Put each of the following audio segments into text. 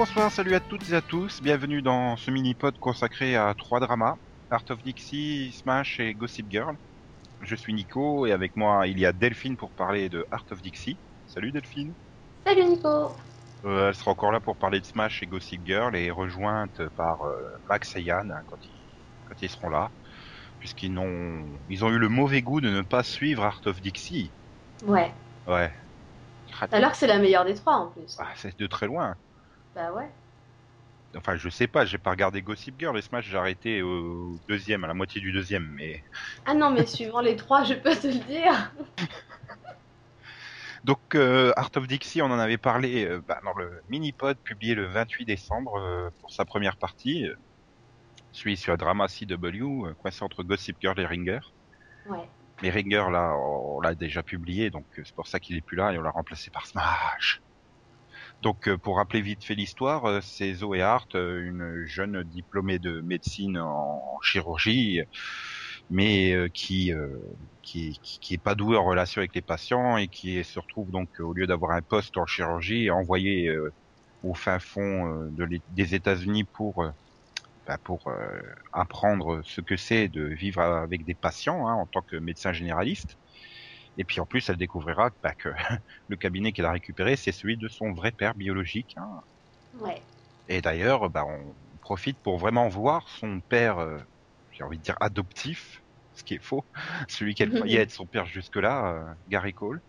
Bonsoir, salut à toutes et à tous. Bienvenue dans ce mini-pod consacré à trois dramas. Art of Dixie, Smash et Gossip Girl. Je suis Nico et avec moi il y a Delphine pour parler de Art of Dixie. Salut Delphine. Salut Nico. Euh, elle sera encore là pour parler de Smash et Gossip Girl et rejointe par euh, Max et Yann hein, quand, ils, quand ils seront là. Puisqu'ils ont, ils ont eu le mauvais goût de ne pas suivre Art of Dixie. Ouais. Ouais. Alors que c'est la meilleure des trois en plus. Ah, c'est de très loin. Bah ouais. Enfin, je sais pas, j'ai pas regardé Gossip Girl et Smash, j'ai arrêté au deuxième, à la moitié du deuxième, mais. Ah non, mais suivant les trois, je peux te le dire. Donc, euh, Art of Dixie, on en avait parlé euh, bah, dans le mini-pod publié le 28 décembre euh, pour sa première partie. celui sur Drama CW, coincé entre Gossip Girl et Ringer. Ouais. Mais Ringer, là, on l'a déjà publié, donc c'est pour ça qu'il est plus là et on l'a remplacé par Smash. Donc, euh, pour rappeler vite fait l'histoire, euh, c'est Zoé Hart, euh, une jeune diplômée de médecine en chirurgie, mais qui, qui, qui, est pas douée en relation avec les patients et qui se retrouve donc, au lieu d'avoir un poste en chirurgie, envoyé euh, au fin fond des États-Unis pour bah, pour apprendre ce que c'est de vivre avec des patients hein, en tant que médecin généraliste. Et puis en plus, elle découvrira bah, que le cabinet qu'elle a récupéré, c'est celui de son vrai père biologique. hein. Ouais. Et d'ailleurs, bah, on profite pour vraiment voir son père, euh, j'ai envie de dire adoptif, ce qui est faux, celui qu'elle croyait être son père jusque-là, euh, Gary Cole,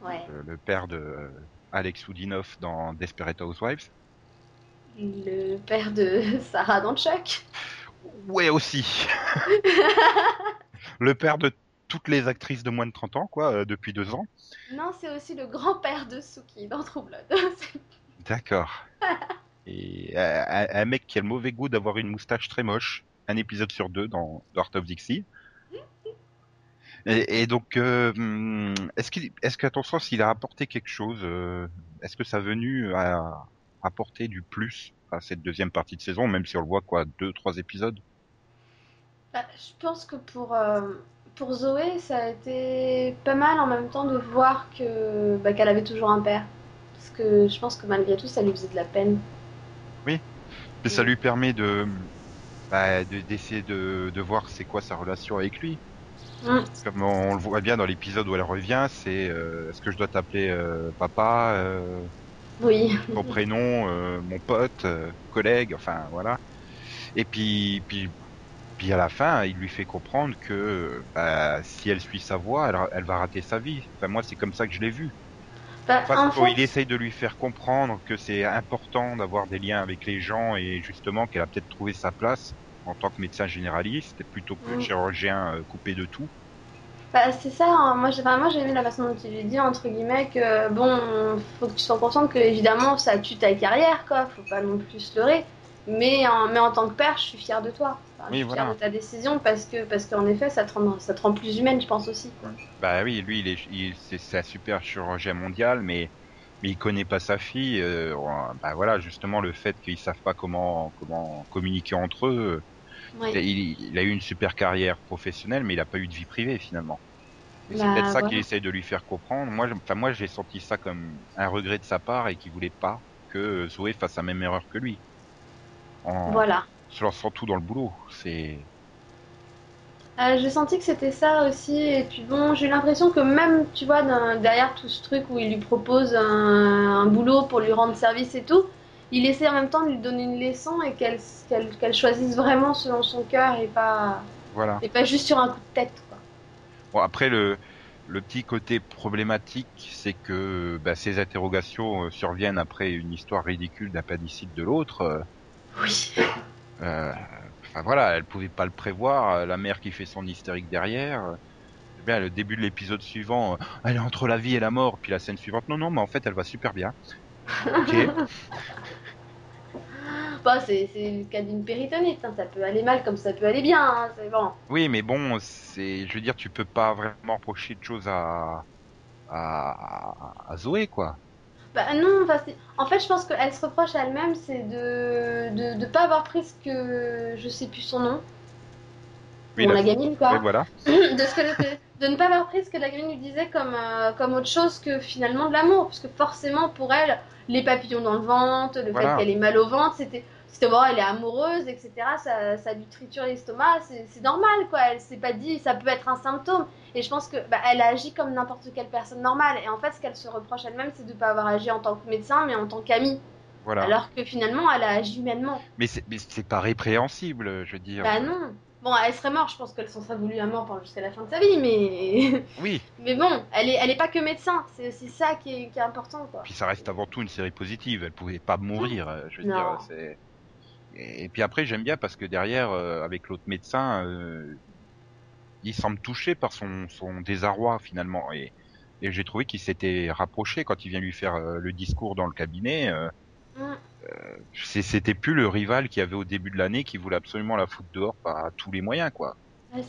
Ouais. euh, le père de Alex Woodinoff dans Desperate Housewives. Le père de Sarah dans Chuck. Ouais aussi. le père de toutes les actrices de moins de 30 ans, quoi, euh, depuis deux ans. Non, c'est aussi le grand-père de Suki dans True Blood. D'accord. Et euh, un, mec qui a le mauvais goût d'avoir une moustache très moche, un épisode sur deux dans dans Art of Dixie. Et, et donc, euh, hum, est-ce qu'il, est-ce qu'à ton sens, il a apporté quelque chose Est-ce que ça a venu à apporter du plus à cette deuxième partie de saison, même si on le voit quoi, deux, trois épisodes? Bah, je pense que pour, pour Zoé, ça a été pas mal en même temps de voir que bah, qu'elle avait toujours un père. Parce que je pense que malgré tout, ça lui faisait de la peine. Et ça lui permet de, bah, de- d'essayer de, de voir c'est quoi sa relation avec lui. Mm. Comme on le voit bien dans l'épisode où elle revient, c'est euh, est-ce que je dois t'appeler euh, papa, euh, Oui. ton prénom, euh, mon pote, collègue, enfin voilà. Et puis, puis, puis à la fin, il lui fait comprendre que bah, si elle suit sa voie, elle, elle va rater sa vie. Enfin moi, c'est comme ça que je l'ai vu. Bah, Enfin, fait, il essaye de lui faire comprendre que c'est important d'avoir des liens avec les gens et justement qu'elle a peut-être trouvé sa place en tant que médecin généraliste plutôt que Mm. chirurgien euh, coupé de tout. Bah, c'est ça, hein. moi j'ai enfin, aimé la façon dont il lui dit, entre guillemets, que bon, faut que tu sois consciente que évidemment ça tue ta carrière, quoi, faut pas non plus se leurrer. Mais en, mais en tant que père, je suis fière de toi. Enfin, Oui, je suis voilà. fière de ta décision parce que parce qu'en effet, ça te, rend, ça te rend plus humaine, je pense aussi. Quoi. Bah oui, lui, il est, il- c'est, un super chirurgien mondial, mais, mais il connaît pas sa fille. euh, bah voilà, justement le fait qu'ils savent pas comment, comment communiquer entre eux. Ouais. Il, il a eu une super carrière professionnelle, mais il a pas eu de vie privée finalement. C'est Bah, peut-être ça qu'il essaye de lui faire comprendre. Moi, enfin moi, j'ai senti ça comme un regret de sa part et qu'il voulait pas que Zoé fasse la même erreur que lui. En Voilà. se lançant tout dans le boulot. C'est Euh, j'ai senti que c'était ça aussi, et puis bon, j'ai l'impression que même, tu vois, dans- derrière tout ce truc où il lui propose un, un boulot pour lui rendre service et tout, il essaie en même temps de lui donner une leçon et qu'elle qu'elle qu'elle choisisse vraiment selon son cœur et pas, voilà. et pas juste sur un coup de tête, quoi. Bon, après, le, le petit côté problématique, c'est que bah, ces interrogations euh, surviennent après une histoire ridicule d'appendicite de l'autre. Oui. euh, Enfin voilà, elle pouvait pas le prévoir. euh, La mère qui fait son hystérique derrière. euh, eh bien, le début de l'épisode suivant, elle est entre la vie et la mort. Puis la scène suivante, non, non, mais en fait, elle va super bien. Ok. Bah, c'est c'est le cas d'une péritonite, hein, ça peut aller mal comme ça peut aller bien, hein, c'est bon. Oui, mais bon, c'est, je veux dire, tu peux pas vraiment reprocher de choses à, à, à Zoé, quoi. Bah non, enfin, en fait, je pense qu'elle se reproche à elle-même, c'est de, de de pas avoir pris ce que je sais plus son nom. Oui, la- la gamine, quoi. Ouais, voilà. de, ce que, de ne pas avoir pris ce que la gamine lui disait comme, euh, comme autre chose que finalement de l'amour. Parce que forcément, pour elle, les papillons dans le ventre, le Voilà. fait qu'elle ait mal au ventre, c'était. Bon, elle est amoureuse, etc. Ça, ça lui triture l'estomac, c'est normal quoi. Elle s'est pas dit, ça peut être un symptôme. Et je pense que bah, elle a agi comme n'importe quelle personne normale. Et en fait, ce qu'elle se reproche elle-même, c'est de ne pas avoir agi en tant que médecin, mais en tant qu'amie. Voilà. Alors que finalement, elle a agi humainement. Mais c'est pas répréhensible, je veux dire. Bah non. Bon, elle serait morte, je pense qu'elle s'en serait voulu à mort pendant- jusqu'à la fin de sa vie, mais. Oui. Mais bon, elle est, elle est pas que médecin, c'est aussi ça qui est, qui est important, quoi. Puis ça reste avant tout une série positive. Elle pouvait pas mourir. Je veux Non. dire, Et puis après, j'aime bien parce que derrière, euh, avec l'autre médecin, euh, il semble touché par son, son désarroi finalement. Et, et j'ai trouvé qu'il s'était rapproché quand il vient lui faire euh, le discours dans le cabinet. euh, Mm. c'est- C'était plus le rival qu'il y avait au début de l'année qui voulait absolument la foutre dehors par tous les moyens, quoi.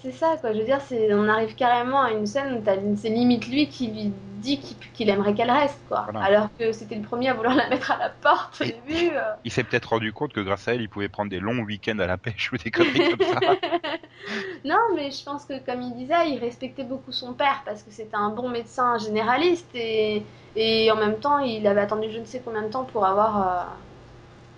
C'est ça, quoi. Je veux dire, c'est, on arrive carrément à une scène où t'as, c'est limite lui qui lui dit qu'il, qu'il aimerait qu'elle reste, quoi. Voilà. Alors que c'était le premier à vouloir la mettre à la porte au Et- début. euh. Il s'est peut-être rendu compte que grâce à elle, il pouvait prendre des longs week-ends à la pêche ou des conneries comme ça. non, mais je pense que, comme il disait, il respectait beaucoup son père parce que c'était un bon médecin généraliste et, et en même temps, il avait attendu je ne sais combien de temps pour avoir, euh,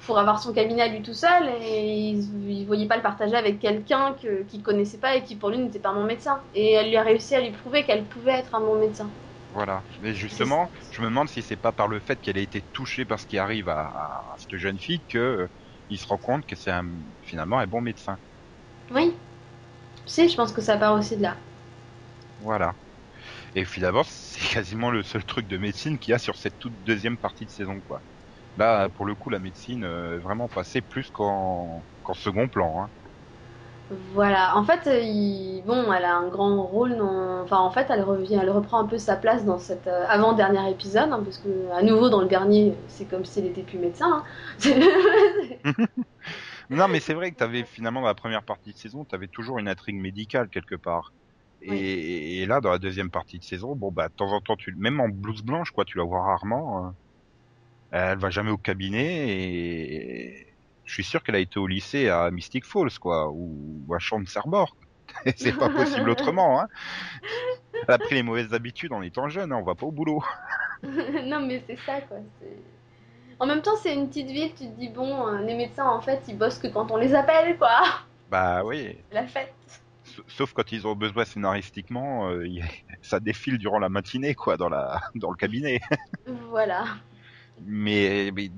pour avoir son cabinet à lui tout seul et il, il voyait pas le partager avec quelqu'un que, qu'il connaissait pas et qui pour lui n'était pas un bon médecin. Et elle lui a réussi à lui prouver qu'elle pouvait être un bon médecin. Voilà. Mais justement, je me demande si c'est pas par le fait qu'elle ait été touchée par ce qui arrive à, à cette jeune fille que euh, il se rend compte que c'est finalement un bon médecin. Oui. Si, je pense que ça part aussi de là. Voilà. Et finalement, c'est quasiment le seul truc de médecine qu'il y a sur cette toute deuxième partie de saison, quoi. Là, pour le coup, la médecine euh, vraiment passée plus qu'en second plan. Hein. Voilà, en fait, euh, il- bon, elle a un grand rôle dans... Enfin, en fait, elle revient, elle reprend un peu sa place dans cet euh, avant-dernier épisode, hein, parce que, à nouveau, dans le dernier, c'est comme si elle était plus médecin. hein. Non, mais c'est vrai que t'avais finalement dans la première partie de saison, t'avais toujours une intrigue médicale quelque part. Et, et là, dans la deuxième partie de saison, bon bah de temps en temps, tu, même en blouse blanche, quoi, tu la vois rarement. hein. Elle va jamais au cabinet et je suis sûr qu'elle a été au lycée à Mystic Falls, quoi, ou à Champ-de-Cerbor. c'est pas possible autrement. Hein. Elle a pris les mauvaises habitudes en étant jeune, hein, on va pas au boulot. non, mais c'est ça, quoi. En même temps, c'est une petite ville, tu te dis, bon, euh, les médecins, en fait, ils bossent que quand on les appelle, quoi. Bah oui, la fête. Sa- Sauf quand ils ont besoin scénaristiquement, euh, ça défile durant la matinée, quoi, dans la dans le cabinet. Voilà. Mais, mais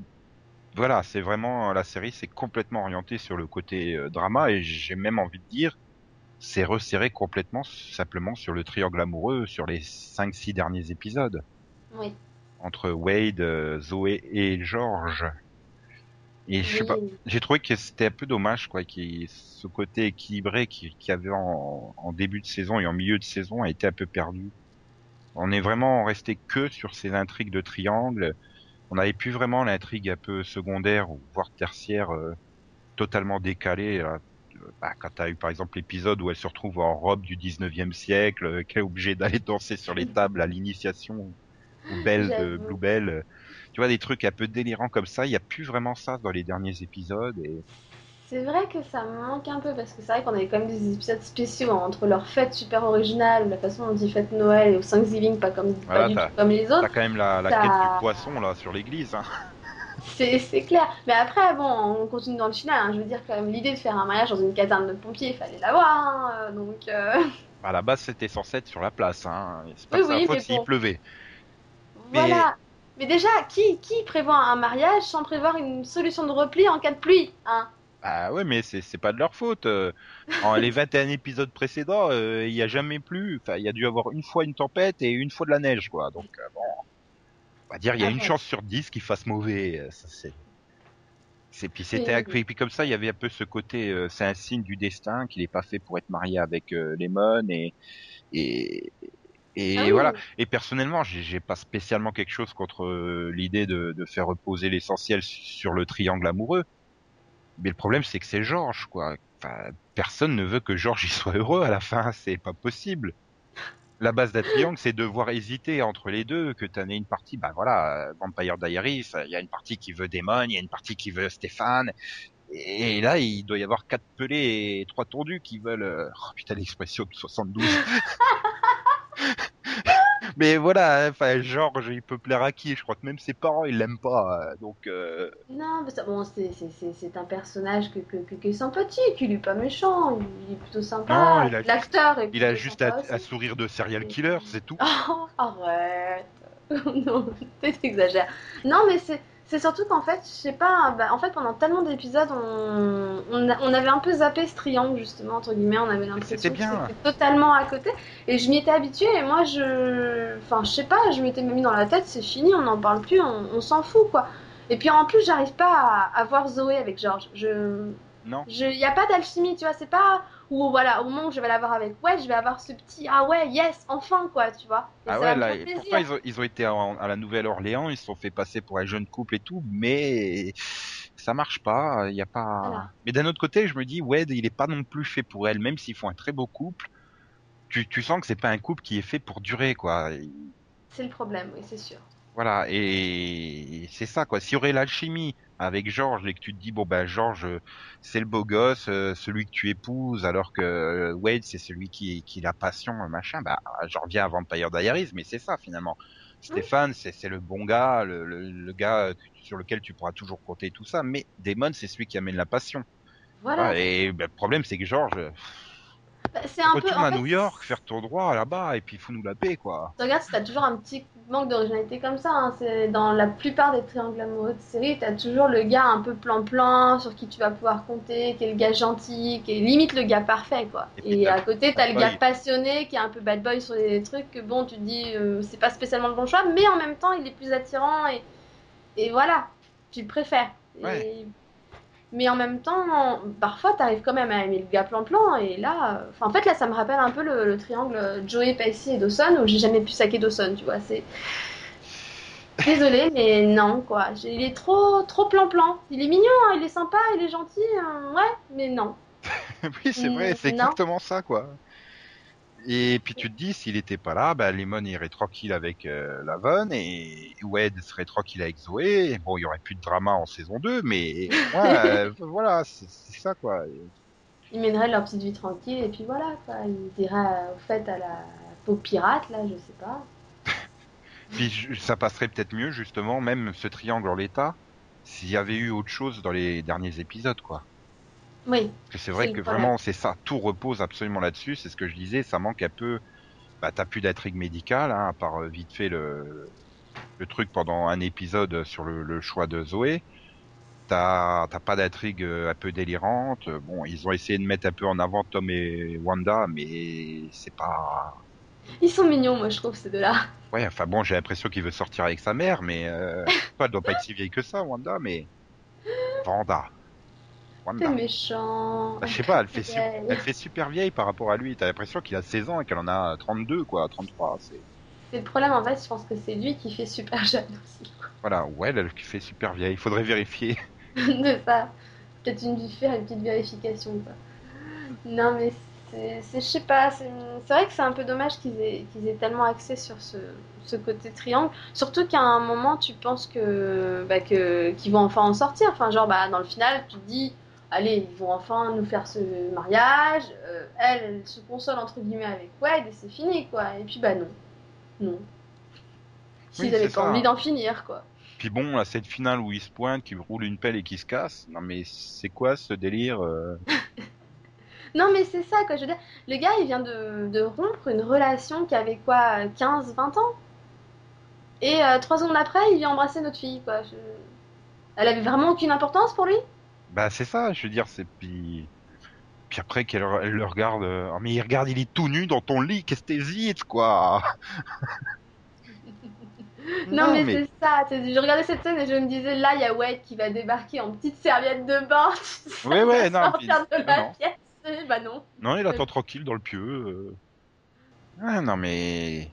voilà, c'est vraiment la série, c'est complètement orienté sur le côté euh, drama et j'ai même envie de dire, c'est resserré complètement simplement sur le triangle amoureux sur les 5-6 derniers épisodes Oui. entre Wade, euh, Zoé et George. Et je sais pas, j'ai trouvé que c'était un peu dommage, quoi, qui ce côté équilibré qu'il qu'il y avait en, en début de saison et en milieu de saison a été un peu perdu. On est vraiment resté que sur ces intrigues de triangle. On n'avait plus vraiment l'intrigue un peu secondaire ou voire tertiaire euh, totalement décalée. là. Euh, Bah, quand t'as eu par exemple l'épisode où elle se retrouve en robe du 19e siècle, euh, qu'elle est obligée d'aller danser sur les tables à l'initiation ou Belle de. Bluebell. Tu vois des trucs un peu délirants comme ça. Il y a plus vraiment ça dans les derniers épisodes. Et C'est vrai que ça me manque un peu parce que c'est vrai qu'on avait quand même des épisodes spéciaux hein, entre leurs fêtes super originales, la façon dont ils fêtent Noël et au Thanksgiving pas comme Voilà, pas du t'as- tout comme les T'as autres. quand même la, la quête du poisson là sur l'église. Hein. C'est clair. Mais après, bon, on continue dans le final. hein. Je veux dire quand même l'idée de faire un mariage dans une caserne de pompiers, il fallait l'avoir. euh, Donc euh, à la base, c'était censé être sur la place. C'est pas Oui, oui, faute s'il bon. pleuvait. Mais-. Mais déjà, qui qui prévoit un mariage sans prévoir une solution de repli en cas de pluie, hein? Bah ouais, mais c'est c'est pas de leur faute. euh. En les 21 épisodes précédents, euh, il y a jamais plu. Enfin, il y a dû avoir une fois une tempête et une fois de la neige, quoi. Donc euh, bon, on va dire il y a une chance sur 10 qu'il fasse mauvais. euh, Ça c'est. C'est puis c'était et puis comme ça il y avait un peu ce côté euh, c'est un signe du destin qu'il est pas fait pour être marié avec euh, Lemon et et et Ah oui. voilà et personnellement j'ai pas spécialement quelque chose contre euh, l'idée de, de faire reposer l'essentiel sur le triangle amoureux mais le problème c'est que c'est Georges quoi enfin, personne ne veut que Georges y soit heureux à la fin c'est pas possible la base d'un triangle, c'est de devoir hésiter entre les deux, que tu en aies une partie, bah voilà, Vampire Diaries, il y a une partie qui veut Damon, il y a une partie qui veut Stéphane, Et là, il doit y avoir quatre pelés et trois tondus qui veulent. euh, Oh putain, l'expression de 72. Mais voilà, enfin, Georges, il peut plaire à qui? Je crois que même ses parents, ils l'aiment pas. euh, Donc, euh, Non, mais ça, bon, c'est, c'est, c'est, c'est un personnage que, que, que- qui est sympathique, il est pas méchant, il est plutôt sympa. Non, il a L'acteur il a juste à sourire de serial killer, c'est tout. Oh, arrête. non, t'exagères. Non, mais c'est, c'est surtout qu'en fait, je sais pas, bah, en fait, pendant tellement d'épisodes, on, on, a- on avait un peu zappé ce triangle, justement, entre guillemets, on avait l'impression que c'était totalement à côté. Et je m'y étais habituée, et moi, je. Enfin, je sais pas, je m'étais même mis dans la tête, c'est fini, on n'en parle plus, on, on s'en fout, quoi. Et puis en plus, j'arrive pas à, à voir Zoé avec George. Je. Non. Il n'y a pas d'alchimie, tu vois, c'est pas où voilà, au moment où je vais l'avoir avec ouais, je vais avoir ce petit ah ouais, yes, enfin quoi, tu vois. Et Ah ça ouais, là, pourquoi ils ont, ils ont été en- à la Nouvelle-Orléans, ils se sont fait passer pour un jeune couple et tout, mais ça marche pas, il y a pas. Voilà. Mais d'un autre côté, je me dis, Wade, il est pas non plus fait pour elle, même s'ils font un très beau couple. Tu, tu sens que c'est pas un couple qui est fait pour durer, quoi. C'est le problème, oui, c'est sûr. Voilà, et c'est ça, quoi. S'il y aurait l'alchimie avec Georges et que tu te dis, bon, ben, Georges, euh, c'est le beau gosse, euh, celui que tu épouses, alors que euh, Wade, c'est celui qui, qui a la passion, machin, bah, j'en reviens à Vampire Diaries, mais c'est ça, finalement. Stéphane, c'est c'est le bon gars, le, le, le gars sur lequel tu pourras toujours compter tout ça, mais Damon, c'est celui qui amène la passion. Voilà. Ah, et ben, le problème, c'est que Georges, Bah, c'est un retourne à fait, New York, faire ton droit là-bas, et puis fous-nous la paix, quoi. Tu regardes, t'as toujours un petit manque d'originalité comme ça. hein. C'est dans la plupart des triangles amoureux de série, t'as toujours le gars un peu plan-plan sur qui tu vas pouvoir compter, qui est le gars gentil, qui est limite le gars parfait, quoi. Et à côté, t'as le gars passionné qui est un peu bad boy sur des trucs que bon, tu te dis, euh, c'est pas spécialement le bon choix, mais en même temps, il est plus attirant et, et voilà, tu le préfères. Et-. Mais en même temps, parfois, t'arrives quand même à aimer le gars plan-plan, et là, euh, en fait, là, ça me rappelle un peu le, le triangle Joey, Pacey et Dawson, où j'ai jamais pu saquer Dawson, tu vois, c'est... Désolée, mais non, quoi. Il est trop, trop plan-plan. Il est mignon, hein, il est sympa, il est gentil, euh, ouais, mais non. oui, c'est Mm, vrai, c'est exactement ça, quoi. Et puis tu te dis, s'il était pas là, bah, Lemon irait tranquille avec euh, Lavon et Wade serait tranquille avec Zoé. Bon, il y aurait plus de drama en saison 2, mais ouais, euh, voilà, c'est ça, quoi. Ils mèneraient leur petite vie tranquille, et puis voilà, quoi. Ils iraient euh, au fait à la peau pirate, là, je sais pas. Puis ça passerait peut-être mieux, justement, même ce triangle en l'état, s'il y avait eu autre chose dans les derniers épisodes, quoi. Oui, Parce que c'est vrai que vraiment, c'est ça, tout repose absolument là-dessus, c'est ce que je disais, ça manque un peu, bah t'as plus d'intrigue médicale, hein, à part euh, vite fait le, le truc pendant un épisode sur le, le choix de Zoé, t'as t'as pas d'intrigue euh, un peu délirante, bon, ils ont essayé de mettre un peu en avant Tom et Wanda, mais c'est pas... ils sont mignons, moi, je trouve, ces deux-là. Ouais, enfin bon, j'ai l'impression qu'il veut sortir avec sa mère, mais euh, elle doit pas être si vieille que ça, Wanda, mais... Wanda. Wanda. C'est méchant. Bah, je sais pas, elle fait, su- Ouais. elle fait super vieille par rapport à lui. T'as l'impression qu'il a 16 ans et qu'elle en a 32, quoi, 33. C'est... C'est le problème, en fait, je pense que c'est lui qui fait super jeune aussi. quoi. Voilà, ouais, elle fait super vieille. Il faudrait vérifier. de ça. Peut-être une faire une petite vérification quoi. Non mais c'est, c'est- je sais pas, c'est, c'est vrai que c'est un peu dommage qu'ils aient, qu'ils aient tellement axé sur ce, ce côté triangle. Surtout qu'à un moment tu penses que, bah, que qu'ils vont enfin en sortir. Enfin genre bah dans le final tu te dis allez ils vont enfin nous faire ce mariage. Euh, elle, elle se console entre guillemets avec Wade et c'est fini quoi. Et puis bah non, non. S'ils Oui, avaient pas ça. envie d'en finir quoi. Puis bon, là, cette finale où il se pointe, qui roule une pelle et qui se casse. Non mais c'est quoi ce délire euh? Non, mais c'est ça, quoi. Je veux dire, le gars, il vient de, de rompre une relation qui avait quoi, 15, 20 ans? Et euh, trois secondes après, il vient embrasser notre fille, quoi. Je- Elle avait vraiment aucune importance pour lui? Bah c'est ça, je veux dire, c'est puis... Puis après qu'elle elle le regarde, oh, mais il regarde, il est tout nu dans ton lit, qu'est-ce que t'hésites, quoi Non, mais, c'est ça. Je regardais cette scène et je me disais, là, il y a Wade qui va débarquer en petite serviette de bain. Ouais, ouais, non, puis- de la non, pièce. Bah non. Non, il attend tranquille dans le pieu. euh. Ah, non, mais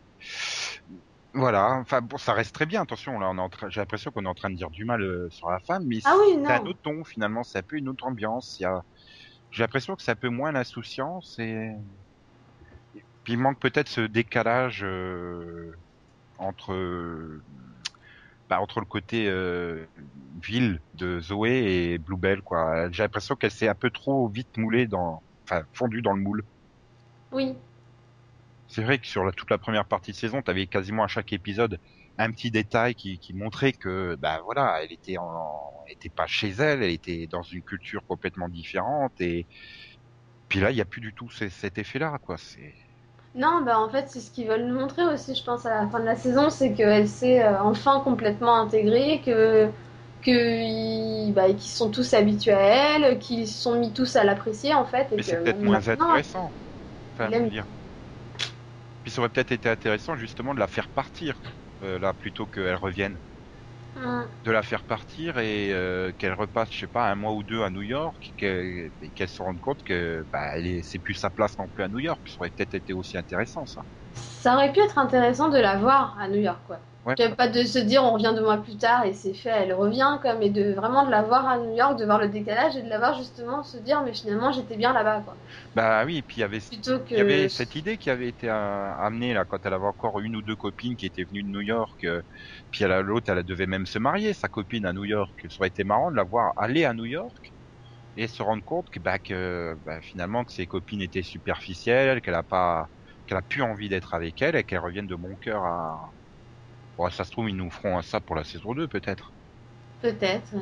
voilà. Enfin, bon, ça reste très bien. Attention, là, on est en train. J'ai l'impression qu'on est en train de dire du mal euh, sur la femme, mais Ah oui, c'est un autre ton finalement. C'est un peu une autre ambiance. Il y a. J'ai l'impression que c'est un peu moins l'insouciance et. Puis il manque peut-être ce décalage euh, entre bah, entre le côté euh, ville de Zoé et Bluebell, quoi. J'ai l'impression qu'elle s'est un peu trop vite moulée dans, enfin, fondue dans le moule. Oui. C'est vrai que sur la, toute la première partie de saison, t'avais quasiment à chaque épisode un petit détail qui, qui montrait que, bah voilà, elle était en, était pas chez elle, elle était dans une culture complètement différente et puis là, il y a plus du tout ce- cet effet-là, quoi. C'est Non, bah en fait, c'est ce qu'ils veulent nous montrer aussi, je pense, à la fin de la saison, c'est qu'elle s'est euh, enfin complètement intégrée, que, bah, qu'ils sont tous habitués à elle, qu'ils sont mis tous à l'apprécier, en fait. Et Mais c'est peut-être moins intéressant. Enfin, dire. Puis ça aurait peut-être été intéressant justement de la faire partir euh, là plutôt qu'elle revienne. hum, De la faire partir et euh, qu'elle repasse, je sais pas, un mois ou deux à New York, qu'elle et qu'elle se rende compte que bah, c'est plus sa place non plus à New York. Ça aurait peut-être été aussi intéressant ça. ça aurait pu être intéressant de la voir à New York, quoi. Ouais. Pas de se dire on revient deux mois plus tard et c'est fait, elle revient, quoi, mais de vraiment de la voir à New York, de voir le décalage et de la voir justement se dire mais finalement j'étais bien là-bas, quoi. Bah oui, et puis il y avait que. Il y avait cette idée qui avait été euh, amenée là quand elle avait encore une ou deux copines qui étaient venues de New York. euh, puis elle, l'autre, elle devait même se marier, sa copine à New York. Ça aurait été marrant de la voir aller à New York et se rendre compte que, bah, que bah, finalement que ses copines étaient superficielles, qu'elle a pas, qu'elle a plus envie d'être avec elle et qu'elle revienne de bon cœur à. Bon, ça se trouve ils nous feront ça pour la saison 2 peut-être. Peut-être.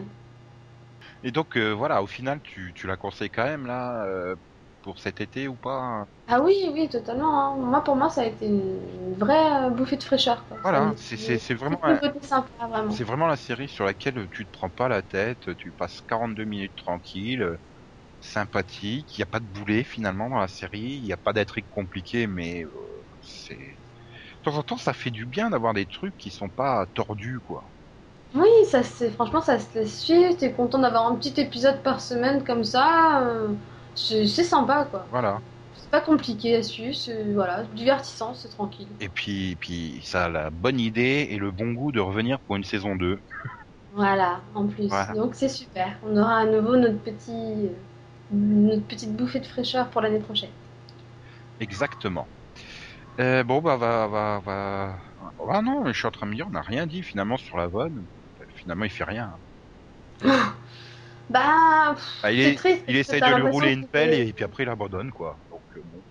Et donc euh, voilà, au final, tu, tu la conseilles quand même là euh, pour cet été ou pas Ah oui, oui, totalement. hein. Moi, pour moi, ça a été une vraie euh, bouffée de fraîcheur. Quoi. Voilà, c'est- vraiment vraiment. C'est vraiment la série sur laquelle tu te prends pas la tête, tu passes 42 minutes tranquille, sympathique, il n'y a pas de boulet finalement dans la série, il n'y a pas d'intrigue compliquée, mais euh, c'est... Temps en temps, ça fait du bien d'avoir des trucs qui sont pas tordus, quoi. Oui, ça c'est franchement ça se laisse suivre. T'es content d'avoir un petit épisode par semaine comme ça. euh, c'est sympa quoi. Voilà. C'est pas compliqué à suivre. Voilà, divertissant, c'est tranquille. Et puis, puis ça a la bonne idée et le bon goût de revenir pour une saison 2. Voilà, en plus. Voilà. Donc c'est super. On aura à nouveau notre petit euh, notre petite bouffée de fraîcheur pour l'année prochaine. Exactement. Euh, bon, bah, va, va, va... Ah non, mais je suis en train de me dire, on n'a rien dit finalement sur la Vonne. Finalement, il fait rien. Bah, pff, Ah, il est- triste. Il essaye de lui rouler une pelle et puis après il abandonne quoi. Donc euh, bon.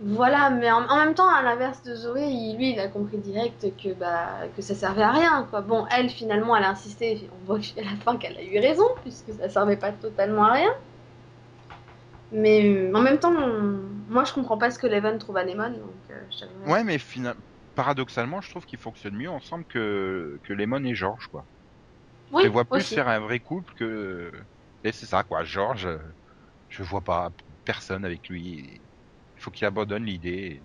Voilà, mais en, en même temps, à l'inverse de Zoé, il- lui, il a compris direct que bah que ça servait à rien, quoi. Bon, elle, finalement, elle a insisté. On voit à la fin qu'elle a eu raison, puisque ça servait pas totalement à rien. Mais euh, en même temps, on- moi, je comprends pas ce que Leven trouve à Lemon, donc euh. Ouais, mais fina- paradoxalement, je trouve qu'ils fonctionnent mieux ensemble que que Lemon et George quoi. Oui, je les vois plus aussi. faire un vrai couple que. Et c'est ça quoi. George, euh, je vois pas personne avec lui. Il faut qu'il abandonne l'idée.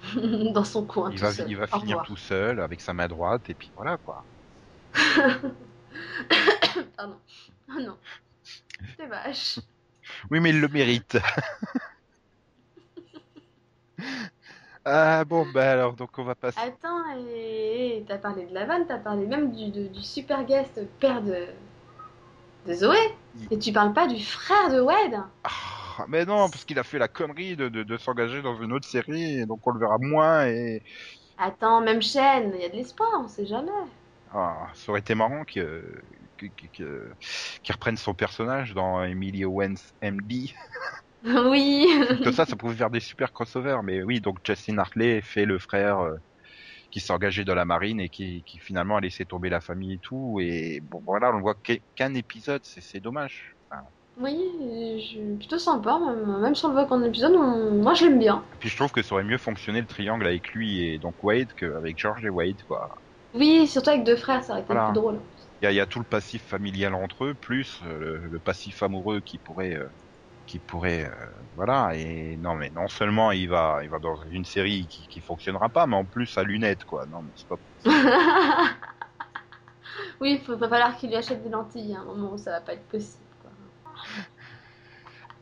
dans son coin. Il tout va seul. il va finir revoir. tout seul avec sa main droite et puis voilà quoi. Pardon. Oh non. C'est vache. Oui, mais il le mérite. ah bon bah alors donc on va passer. Attends, et et t'as parlé de la vanne, t'as parlé même du, de- du super guest père de, de Zoé. Et tu parles pas du frère de Wade Ah, mais non, parce qu'il a fait la connerie de, de, de s'engager dans une autre série, et donc on le verra moins, et Attends, même chaîne, il y a de l'espoir, on sait jamais. ah, ça aurait été marrant que, qu'il reprenne son personnage dans Emily Owens MD. oui. Tout ça, ça pouvait faire des super crossovers, mais oui, donc Justin Hartley fait le frère euh, qui s'est engagé dans la marine et qui, qui finalement a laissé tomber la famille et tout, et bon voilà, on voit qu'un- épisode, c'est dommage. Enfin, Oui, je... plutôt sympa, même, même si on le voit qu'en épisode, on- moi je l'aime bien. puis je trouve que ça aurait mieux fonctionné le triangle avec lui et donc Wade qu'avec George et Wade, quoi. Oui, surtout avec deux frères, ça aurait été Voilà. plus drôle. Il y a, il y a tout le passif familial entre eux, plus euh, le, le passif amoureux qui pourrait, euh, qui pourrait, euh, voilà. Et non, mais non seulement il va, il va dans une série qui, qui fonctionnera pas, mais en plus à lunettes, quoi. Non, mais c'est pas. oui, il va falloir qu'il lui achète des lentilles à un moment où ça va pas être possible. Quoi.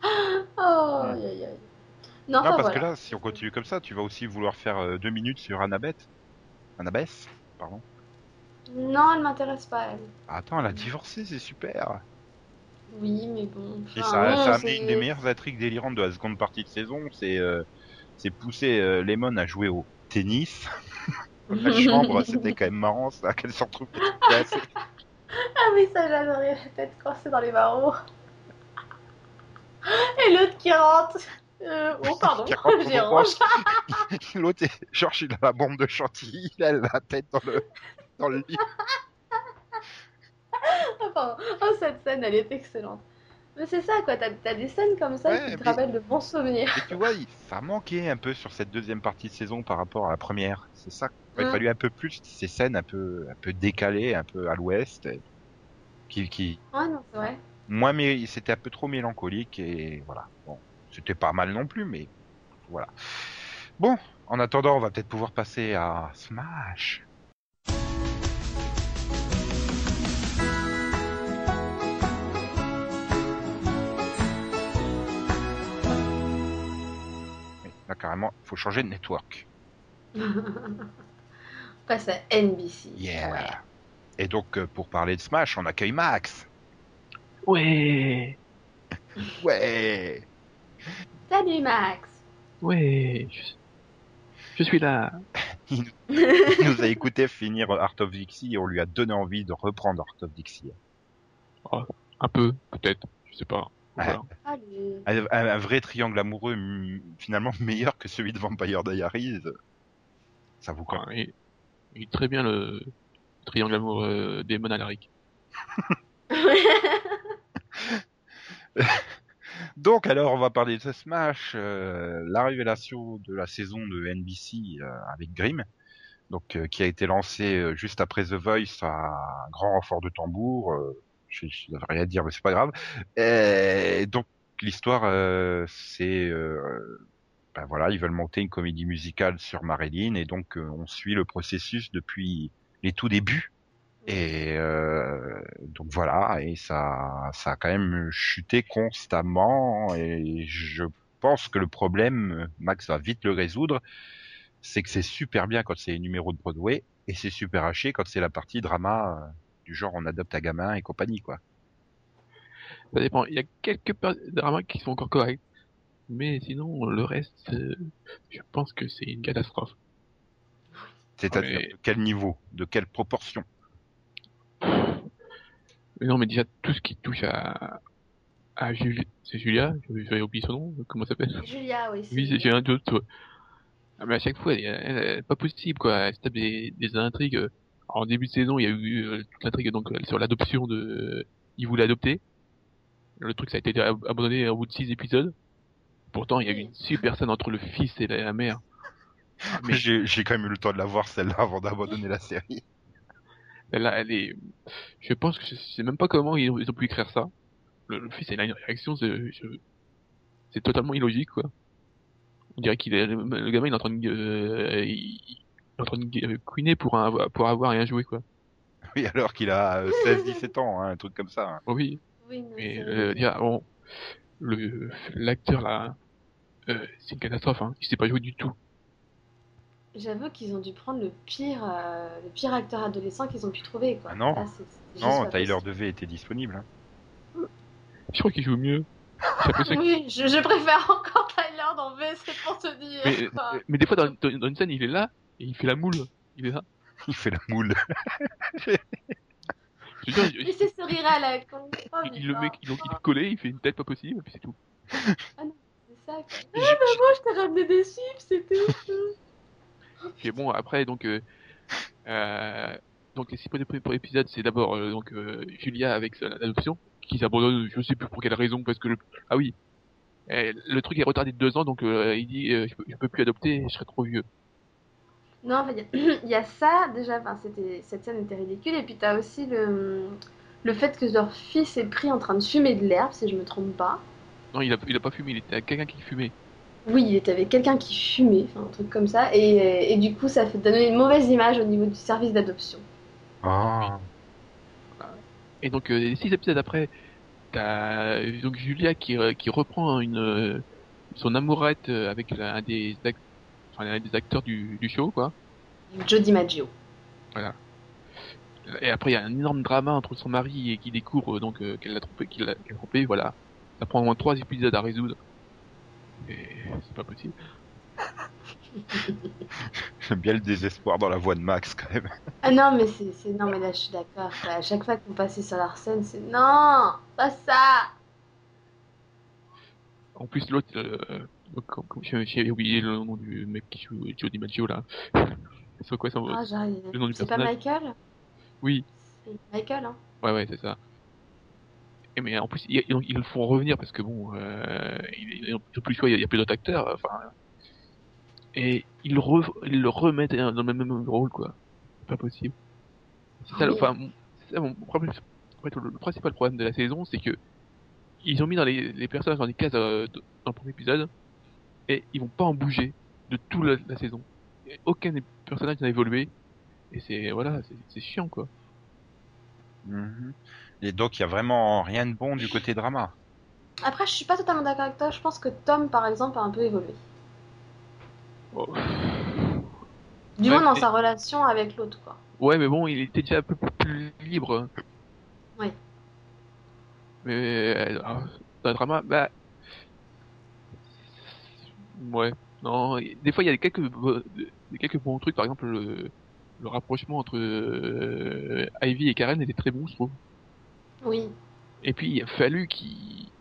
Oh, aïe aïe aïe. Non, Non, enfin parce voilà. que là, si on continue comme ça, tu vas aussi vouloir faire deux minutes sur Annabeth, Annabeth, pardon. Non, elle m'intéresse pas, elle. Attends, elle a divorcé, c'est super. Oui, mais bon. Et ça, non, ça a c'est- amené une des meilleures intrigues délirantes de la seconde partie de saison, c'est, euh, c'est pousser euh, Lemon à jouer au tennis. la chambre, c'était quand même marrant, ça, qu'elle se retrouve coincée. Ah oui, ça j'adorais la tête coincée dans les barreaux. Et l'autre qui rentre. Euh, oh pardon, j'ai. L'autre, est- Georges, il a la bombe de chantilly, il a la tête dans le, dans le lit. Pardon. Oh, cette scène, elle est excellente. Mais c'est ça, quoi. T'as t'as des scènes comme ça Ouais, qui te mais- rappellent de bons souvenirs. Et tu vois, il- ça manquait un peu sur cette deuxième partie de saison par rapport à la première. C'est ça. Il Mm. fallu un peu plus ces scènes un peu, un peu décalées, un peu à l'ouest, et qui, qui, Ah non, c'est vrai. moins, mais c'était un peu trop mélancolique et voilà. Bon, c'était pas mal non plus, mais voilà. Bon, en attendant, on va peut-être pouvoir passer à Smash. Carrément, faut changer de network. On passe à NBC. Yeah. Ouais. Et donc, euh, pour parler de Smash, on accueille Max. Ouais, Ouais. Salut Max. ouais, je, je suis là. Il nous a écouté finir Art of Dixie et on lui a donné envie de reprendre Art of Dixie. Un peu, peut-être, je sais pas. Voilà. Allez. Un, vrai triangle amoureux, finalement meilleur que celui de Vampire Diaries. Ça vous Ouais, il, il est très bien le triangle amoureux des Alaric. Donc alors, on va parler de Smash, euh, la révélation de la saison de NBC euh, avec Grimm, donc euh, qui a été lancé euh, juste après The Voice à un grand renfort de tambour. Je je n'avais rien à dire, mais c'est pas grave. Et donc l'histoire, euh, c'est euh, ben voilà, ils veulent monter une comédie musicale sur Marilyn et donc euh, on suit le processus depuis les tout débuts. Et euh, donc voilà, et ça, ça a quand même chuté constamment. Et je pense que le problème, Max va vite le résoudre, c'est que c'est super bien quand c'est les numéros de Broadway et c'est super haché quand c'est la partie drama euh, du genre on adopte un gamin et compagnie quoi. Ça dépend. Il y a quelques dramas qui sont encore corrects. Mais sinon, le reste, euh, je pense que c'est une catastrophe. C'est-à-dire mais- de quel niveau, de quelle proportion? Mais non, mais déjà, tout ce qui touche à, à Julia, c'est Julia, j'avais oublié son nom, comment ça s'appelle? Julia, oui. Oui, c'est- j'ai un doute. ouais. Ah, mais à chaque fois, elle, elle- elle- pas possible, quoi. Elle se tape des, des intrigues. Euh, En début de saison, il y a eu euh, toute l'intrigue donc euh, sur l'adoption de. Il voulait adopter. Le truc, ça a été ab- abandonné au bout de six épisodes. Pourtant, il y a eu une super scène entre le fils et la, mère. Ah, mais J'ai quand même eu le temps de la voir celle-là avant d'abandonner la série. là, elle est. Je pense que je sais même pas comment ils ont, ils ont pu écrire ça. Le, le fils, il a une réaction, c'est je- c'est totalement illogique, quoi. On dirait qu'il est le, le gamin, il est en train de, euh, il, il est en train de euh, couiner pour un, pour avoir rien joué, quoi. Oui, alors qu'il a 16-17 ans, hein, un truc comme ça. hein. Oui. Oui, Mais euh, bon, le l'acteur là, euh, c'est une catastrophe. Hein. Il sait pas jouer du tout. J'avoue qu'ils ont dû prendre le pire, euh, le pire acteur adolescent qu'ils ont pu trouver. Quoi. Ah non. C'est- c'est juste Non, Tyler. Devey était disponible. hein. Je crois qu'il joue mieux. Oui, je, je préfère encore Tyler dans V, c'est pour te dire. mais, euh, mais des fois dans une scène, il est là et il fait la moule. Il est là. Il fait la moule. Je veux dire, Mais c'est ce rire à la con. Oh, il, il le non, met, il, il est collé, il fait une tête pas possible, et puis c'est tout. c'est ça. Quoi. Ah, mais moi, je t'ai ramené des chips, c'est tout. Et bon, après, donc, euh, euh, donc les six premiers épisodes, c'est d'abord euh, donc euh, Julia avec l'adoption, qui s'abandonne, je sais plus pour quelle raison, parce que le... ah oui, Euh, le truc est retardé de deux ans, donc euh, il dit euh, je, peux, je peux plus adopter, je serai trop vieux. Non, en fait, il y y, a ça, déjà, enfin, c'était, cette scène était ridicule. Et puis, t'as aussi le, le fait que leur fils est pris en train de fumer de l'herbe, si je me trompe pas. Non, il a, il a pas fumé, il était avec quelqu'un qui fumait. Oui, il était avec quelqu'un qui fumait, enfin, un truc comme ça. Et, et du coup, ça fait donner une mauvaise image au niveau du service d'adoption. Ah. Et donc euh, les six épisodes après, t'as donc Julia qui, euh, qui reprend une euh, son amourette avec un des enfin, un des acteurs du, du show quoi. Jody Maggio. Et après il y a un énorme drama entre son mari et qui découvre euh, donc euh, qu'elle l'a trompé, qu'il l'a l'a trompé, voilà. Ça prend au moins trois épisodes à résoudre. Et c'est pas possible. J'aime bien le désespoir dans la voix de Max quand même. Ah non, mais c'est, non, mais là, je suis d'accord. À chaque fois qu'on passait sur leur scène, c'est non, pas ça. En plus, l'autre, euh, j'ai oublié le nom du mec qui joue Joe DiMaggio là. C'est quoi son Ah. Le nom du C'est pas personnage? Michael? Oui, C'est Michael, hein. ouais, ouais, c'est ça. Et mais en plus, ils, le font revenir parce que bon, euh, ils ont plus il y a- il y a plus d'autres acteurs. Enfin, et ils le, re- ils le remettent dans le même, même rôle, quoi. C'est pas possible. C'est ça, enfin, mon- c'est ça mon problème. En fait, le, le principal problème de la saison, c'est que ils ont mis dans les, les personnages dans des cases euh, dans le premier épisode et ils vont pas en bouger de toute la, la saison. Et aucun des personnages n'a évolué et c'est voilà, c'est- chiant quoi. Mhm. Et donc il y a vraiment rien de bon du côté drama. Après, je suis pas totalement d'accord avec toi. Je pense que Tom, par exemple, a un peu évolué. Oh. Du Ouais, moins dans mais- sa relation avec l'autre, quoi. Ouais, mais bon, il était déjà un peu plus libre. Ouais. Mais euh, dans le drama, bah. Ouais. Non, des fois il y a quelques, quelques bons trucs, par exemple le, le rapprochement entre euh, Ivy et Karen était très bon, je trouve. Oui. Et puis il a fallu qu'il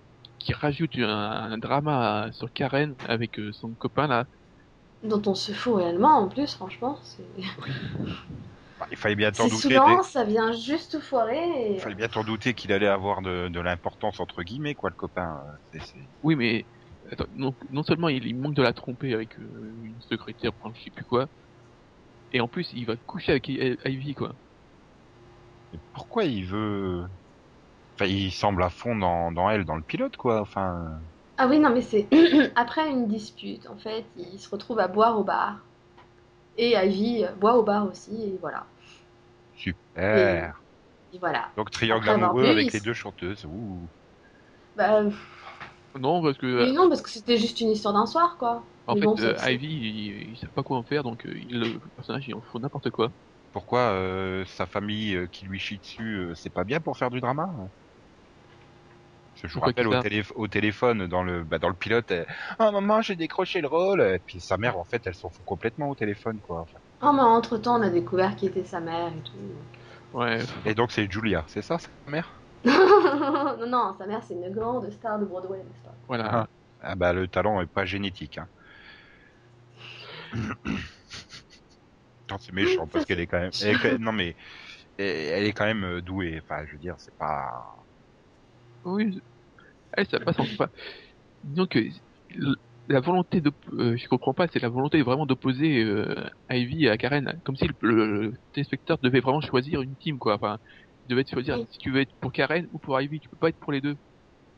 rajoute un, un drama sur Karen avec euh, son copain là. Dont on se fout réellement, en plus, franchement. Bah, il fallait bien t'en c'est douter. souvent, ça vient juste tout foirer. Et... Il fallait bien t'en douter qu'il allait avoir de, de l'importance entre guillemets quoi le copain. euh, Oui, mais attends, non, non seulement il, il manque de la tromper avec euh, une secrétaire, enfin, je sais plus quoi, et en plus il va coucher avec I- Ivy quoi. Mais pourquoi il veut Enfin, il semble à fond dans, dans elle, dans le pilote, quoi. Enfin, Ah oui, non, mais c'est après une dispute, en fait, ils se retrouvent à boire au bar. Et Ivy euh, boit au bar aussi, et voilà. super. Et voilà. Donc triangle amoureux avec il les deux chanteuses. Ouh. Bah, Non, parce que oui, non, parce que c'était juste une histoire d'un soir, quoi. en Mais fait, bon, euh, Ivy, il, il sait pas quoi en faire, donc euh, il, le personnage il en faut n'importe quoi. Pourquoi euh, sa famille euh, qui lui chie dessus, euh, c'est pas bien pour faire du drama? Je vous rappelle au, télé- au téléphone, dans le, bah, dans le pilote, elle, ah maman, j'ai décroché le rôle. Et puis sa mère, en fait, elle s'en fout complètement au téléphone, quoi. Enfin, Oh, mais entre temps, on a découvert qui était sa mère et tout. Ouais. Et donc c'est Julia, c'est ça, sa mère? Non, non, sa mère, c'est une grande star de Broadway, n'est-ce pas? Voilà. Ah bah le talent est pas génétique. Hein. non, c'est méchant parce qu'elle est quand même. elle est quand même- non mais elle elle est quand même euh, douée. Enfin, je veux dire, c'est pas. Oui. Eh, ça passe en pas. Disons que l- la volonté de, euh, je comprends pas, c'est la volonté vraiment d'opposer euh, Ivy à Karen, comme si le, le- le téléspectateur devait vraiment choisir une team quoi. Enfin, devait choisir Oui. si tu veux être pour Karen ou pour Ivy, tu peux pas être pour les deux.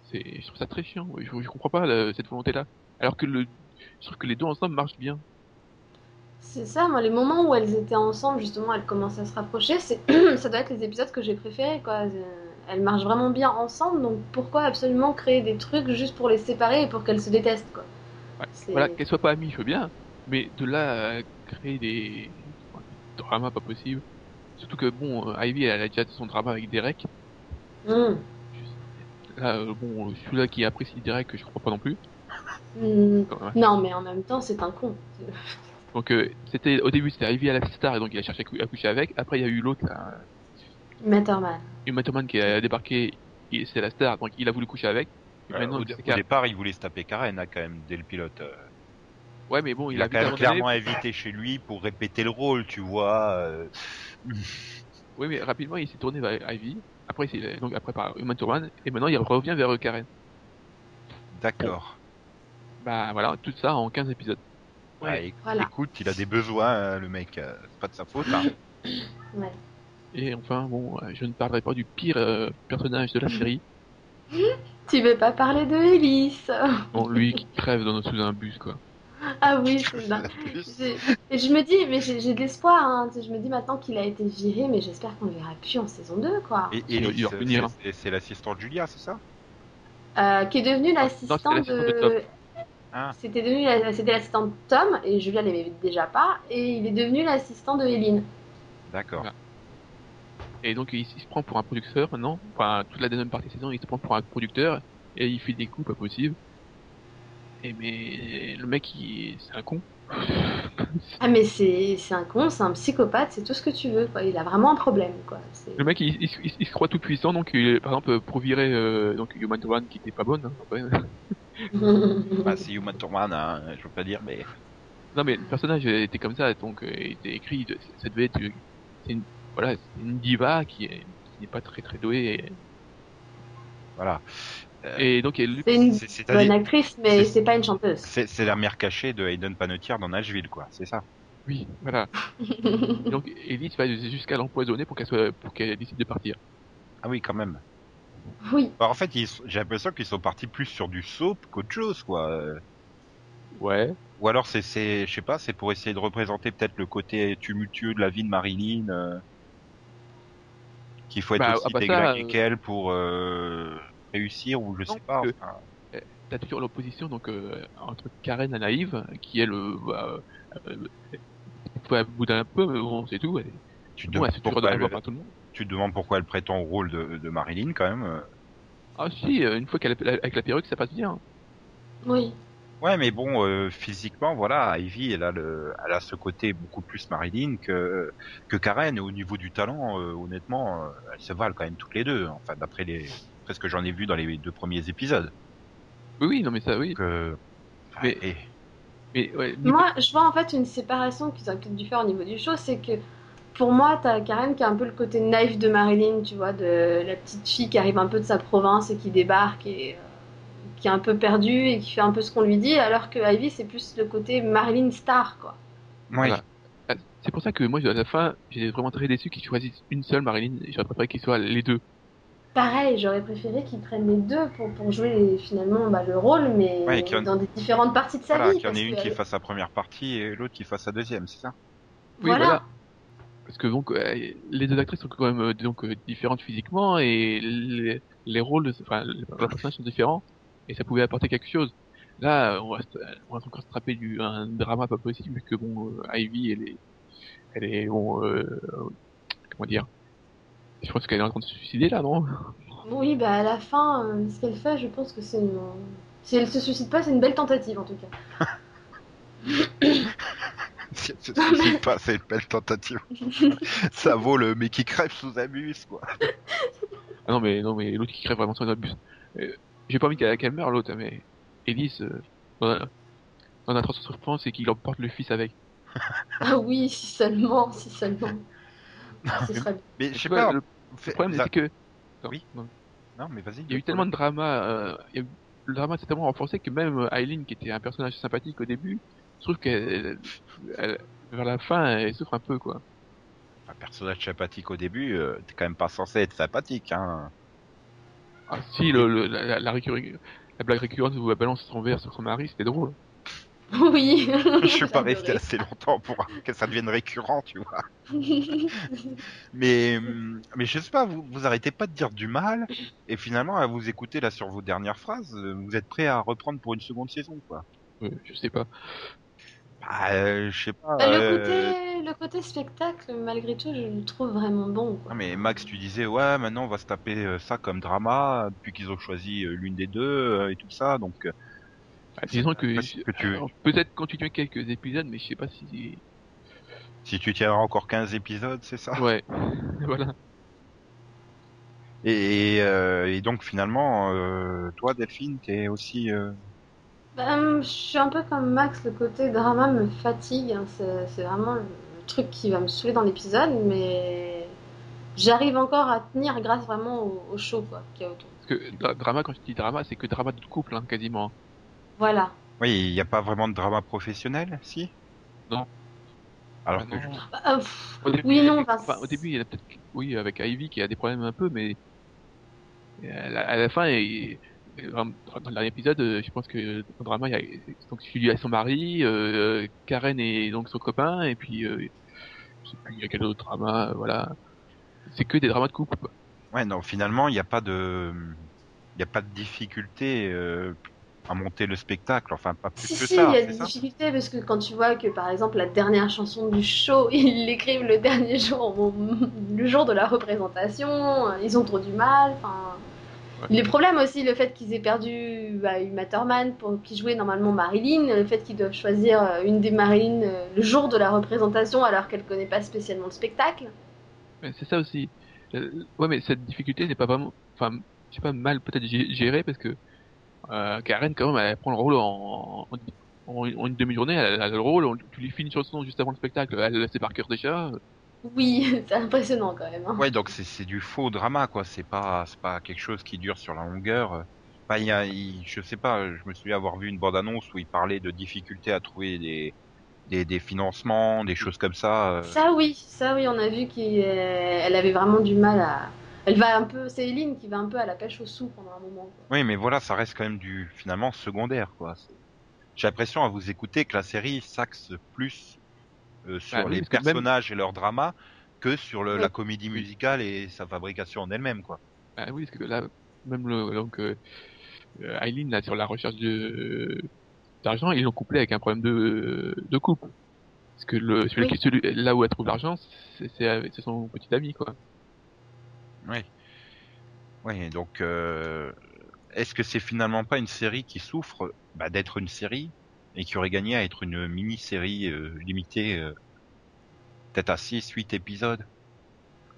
C'est, je trouve ça très chiant. Je, je comprends pas euh, cette volonté là. Alors que le, je trouve que les deux ensemble marchent bien. C'est ça, moi, les moments où elles étaient ensemble, justement, elles commencent à se rapprocher, c'est ça doit être les épisodes que j'ai préférés, quoi. Euh, Elles marchent vraiment bien ensemble, donc pourquoi absolument créer des trucs juste pour les séparer et pour qu'elles se détestent, quoi Ouais. Voilà, qu'elles soient pas amies, je veux bien, mais de là à créer des, des dramas pas possible. Surtout que bon, euh, Ivy elle a déjà son drama avec Derek. Hmm. Là, euh, bon, celui-là qui apprécie Derek, je crois pas non plus. Ouais. Non, mais en même temps, c'est un con. Donc euh, c'était au début c'était Ivy à la star et donc il a cherché à, cou- à coucher avec. Après il y a eu l'autre là, Matterman. Uma Thurman qui a débarqué, et c'est la star, donc il a voulu coucher avec. Et Euh, maintenant, au, départ, il voulait se taper Karen, hein, quand même, dès le pilote. euh. Ouais, mais bon, Il, il, a, a quand même vite abandonné. clairement invité chez lui pour répéter le rôle, tu vois. euh. Oui, mais rapidement il s'est tourné vers Ivy. Après, il s'est- donc après par Uma Thurman et maintenant il revient vers Karen. D'accord. Bah voilà, tout ça en 15 épisodes. Ouais, éc- Voilà. Écoute, il a des besoins, hein, le mec. euh, c'est pas de sa faute. Hein. Ouais. Et enfin, bon, euh, je ne parlerai pas du pire euh, personnage de la série. Tu veux pas parler de Elise Bon, lui qui crève dans, sous un bus, quoi. Ah oui, c'est ça. J'ai- Et je me dis, mais j'ai de l'espoir. Hein. Je me dis maintenant qu'il a été viré, mais j'espère qu'on le verra plus en saison 2, quoi. Et, hein. c'est- l'assistante de Julia, c'est ça? Euh, qui est devenue l'assistante Non, c'était l'assistante de. Ah. C'était devenu c'était l'assistant de Tom et Julia l'aimait déjà pas et il est devenu l'assistant de Eileen. D'accord. Et donc il, il se prend pour un producteur maintenant. Enfin, toute la deuxième partie de saison, il se prend pour un producteur et il fait des coups pas possibles. Et mais le mec, il- c'est un con. Ah mais c'est c'est un con, c'est un psychopathe, c'est tout ce que tu veux. Quoi. Il a vraiment un problème. Quoi. Le mec, il, il- il- il se croit tout puissant, donc il- par exemple pour virer euh, donc Human One qui était pas bonne. hein, ouais. Bah, c'est Human Torman, hein, je veux pas dire, mais Non mais le personnage était comme ça, donc euh, il était écrit, ça devait être euh, c'est une voilà, une diva qui n'est pas très très douée. voilà. Euh, Et, donc elle, C'est une c'est- bonne actrice, mais c'est- pas une chanteuse. C'est la mère cachée de Hayden Panettiere dans Nashville, quoi. C'est ça. oui, voilà. Et donc Elise va jusqu'à l'empoisonner pour qu'elle soit pour qu'elle décide de partir. Ah oui, quand même. oui. Bah, en fait, ils j'ai l'impression qu'ils sont partis plus sur du soap qu'autre chose, quoi. Euh, Ouais. Ou alors c'est, c'est, je sais pas, c'est pour essayer de représenter peut-être le côté tumultueux de la vie de Marilyn, euh, qu'il faut être Bah, aussi ah bah ça, euh, qu'elle pour euh, réussir ou je sais pas. que- enfin. T'as toujours l'opposition donc euh, entre Karen la naïve qui elle euh, va euh, euh, bouder un peu mais bon c'est tout. Elle, tu, te demandes pourquoi elle, voie par tout le monde. tu te demandes pourquoi elle prétend au rôle de, de Marilyn quand même. euh. Ah si, euh, une fois qu'elle est avec la perruque ça passe bien. Oui. Ouais, mais bon, euh, physiquement, voilà, Ivy, elle a le, elle a ce côté beaucoup plus Marilyn que que Karen. Et au niveau du talent, euh, honnêtement, euh, elles se valent quand même toutes les deux. Enfin, d'après les, après ce que j'en ai vu dans les deux premiers épisodes. Oui oui non mais ça oui. Donc, euh, Mais- et- Mais ouais, Moi, je vois en fait une séparation qu'ils auraient peut-être dû faire au niveau du show, c'est que pour moi, t'as Karen qui a un peu le côté naïf de Marilyn, tu vois, de la petite fille qui arrive un peu de sa province et qui débarque et euh, qui est un peu perdue et qui fait un peu ce qu'on lui dit, alors que Ivy, c'est plus le côté Marilyn star, quoi. Ouais. Voilà. Ah, C'est pour ça que moi à la fin j'étais vraiment très déçu qu'ils choisissent une seule Marilyn et j'aurais préféré qu'ils soient les deux. Pareil, j'aurais préféré qu'ils prennent les deux pour, pour jouer les- finalement bah, le rôle, mais Ouais, en- dans des différentes parties de sa Voilà, vie. qu'il y en parce ait une que- qui fasse sa première partie et l'autre qui fasse sa deuxième, c'est ça? Oui, Voilà. voilà. Parce que donc euh, les deux actrices sont quand même euh, donc euh, différentes physiquement et les, les rôles, enfin les personnages sont différents et ça pouvait apporter quelque chose. Là, on reste, on reste encore strapé du un drama pas possible vu que bon euh, Ivy elle est, elle est bon, euh, comment dire, je pense qu'elle est en train de se suicider là, non? Oui, bah à la fin, euh, ce qu'elle fait, je pense que c'est une... Si elle se suicide pas, c'est une belle tentative en tout cas. Si elle se suicide pas, c'est une belle tentative. ça vaut le mec qui crève sous un bus, quoi. Ah non mais non mais l'autre qui crève vraiment sur notre bus. Euh, J'ai pas envie qu'elle qu'elle meure l'autre, mais Elise, euh, dans un, dans un transfert sur France, c'est qu'il emporte le fils avec. Ah oui, si seulement, si seulement. Ah, ce serait bien. Mais je sais pas. le problème c'est que non, Oui. non. Non, mais vas-y. il y a eu tellement de drama, euh, eu- le drama s'est tellement renforcé que même euh, Aileen, qui était un personnage sympathique au début, je trouve qu'elle, elle- vers la fin, elle souffre un peu quoi. Un personnage sympathique au début, euh, t'es quand même pas censé être sympathique, hein. Ah, si le, le- la, la, la récurring- la blague récurrente où elle balance son verre sur son mari, c'était drôle. Oui. Je suis pas resté assez longtemps pour que ça devienne récurrent, tu vois. Mais, hum, mais je sais pas, vous, vous arrêtez pas de dire du mal, et finalement, à vous écouter là sur vos dernières phrases, euh, vous êtes prêt à reprendre pour une seconde saison, quoi. Euh, je sais pas. Bah, euh, je sais pas. Bah, le, euh, côté, le côté spectacle, malgré tout, je le trouve vraiment bon. Quoi. Non mais Max, tu disais ouais, maintenant on va se taper ça comme drama depuis qu'ils ont choisi l'une des deux et tout ça, donc euh, Bah, disons que, tu- peut-être continuer quelques épisodes, mais je sais pas si. si tu tiendras encore 15 épisodes, c'est ça? Ouais, voilà. Et, et, euh, et donc finalement, euh, toi Delphine, t'es aussi. euh, hum, je suis un peu comme Max, le côté drama me fatigue. hein. C'est c'est vraiment le truc qui va me saouler dans l'épisode, mais j'arrive encore à tenir grâce vraiment au, au show quoi, qu'il y a autour. Parce que dra- drama, quand je dis drama, c'est que drama de couple, hein, quasiment. Voilà. Oui, il n'y a pas vraiment de drama professionnel, si? Non. Alors Ah, que non. Bah, euh, pff, Au début, oui et non. enfin, au début, il y a peut-être, oui, avec Ivy qui a des problèmes un peu, mais à la, à la fin, il- dans le dernier épisode, euh, je pense que dans le drama, il y a donc Julie et son mari, euh, Karen et donc son copain, et puis euh, je sais plus, il y a quel autre drama, voilà. C'est que des dramas de couple. Ouais, non, finalement, il n'y a pas de, il y a pas de difficulté euh, à monter le spectacle. Enfin, pas plus Si, que si, ça. il y a des difficultés parce que quand tu vois que par exemple la dernière chanson du show, ils l'écrivent le dernier jour, le jour de la représentation, ils ont trop du mal. Enfin, Les problèmes aussi, le fait qu'ils aient perdu bah, Uma Thurman pour qui jouait normalement Marilyn, le fait qu'ils doivent choisir euh, une des Marilyn euh, le jour de la représentation alors qu'elle connaît pas spécialement le spectacle. Ouais, c'est ça aussi. Euh, ouais, mais cette difficulté n'est pas vraiment, enfin, je sais pas mal peut-être gé- gérée parce que euh, Karen quand même elle prend le rôle en, en, en une, demi-journée, elle, elle a le rôle, on- tu lui files une chanson juste avant le spectacle, elle le sait par cœur déjà. Oui, c'est impressionnant quand même. hein. Ouais, donc c'est c'est du faux drama, quoi. C'est pas c'est pas quelque chose qui dure sur la longueur. Il y a, je sais pas. Je me souviens avoir vu une bande annonce où il parlait de difficultés à trouver des des, des financements, des choses comme ça. euh. Ça oui, ça oui, on a vu qu'elle avait vraiment du mal à. Elle va un peu, c'est Eileen qui va un peu à la pêche au sou pendant un moment. quoi. Oui, mais voilà, ça reste quand même du finalement secondaire, quoi. J'ai l'impression à vous écouter que la série s'axe plus euh, sur Ah oui, les même- personnages et leur drama que sur le, Oui. la comédie musicale et sa fabrication en elle-même, quoi. Ah oui, parce que là, même le, donc, euh, euh, Eileen, là, sur la recherche de, d'argent, ils l'ont couplé avec un problème de, de couple. Parce que le, celui, Oui. qui- celui- là où elle trouve l'argent, c'est, c'est, avec- c'est son petit ami, quoi. Oui. Oui, donc euh, est-ce que c'est finalement pas une série qui souffre bah, d'être une série et qui aurait gagné à être une mini-série euh, limitée euh, peut-être à 6, 8 épisodes?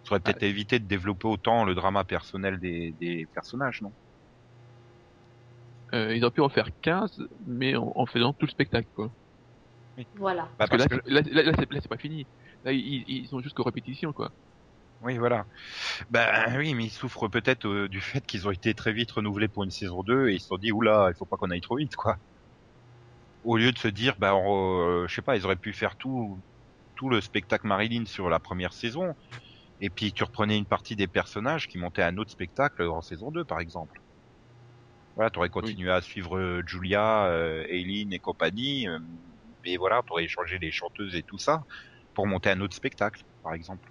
Ça aurait peut-être évité de développer autant le drama personnel des, des personnages, non? Euh, ils auraient pu en faire 15, mais en, en faisant tout le spectacle, quoi. Voilà. bah, Parce, que, là, c'est pas fini. Là, ils, ils sont jusqu'aux répétitions, quoi. Oui, voilà. Ben oui, mais ils souffrent peut-être euh, du fait qu'ils ont été très vite renouvelés pour une saison 2 et ils se sont dit oula, il faut pas qu'on aille trop vite, quoi. Au lieu de se dire, ben, on, euh, je sais pas, ils auraient pu faire tout, tout le spectacle Marilyn sur la première saison, et puis tu reprenais une partie des personnages qui montaient à un autre spectacle en saison 2, par exemple. Voilà, t'aurais continué à suivre euh, Julia, euh, Aileen et compagnie, mais voilà, t'aurais échangé les chanteuses et tout ça pour monter un autre spectacle, par exemple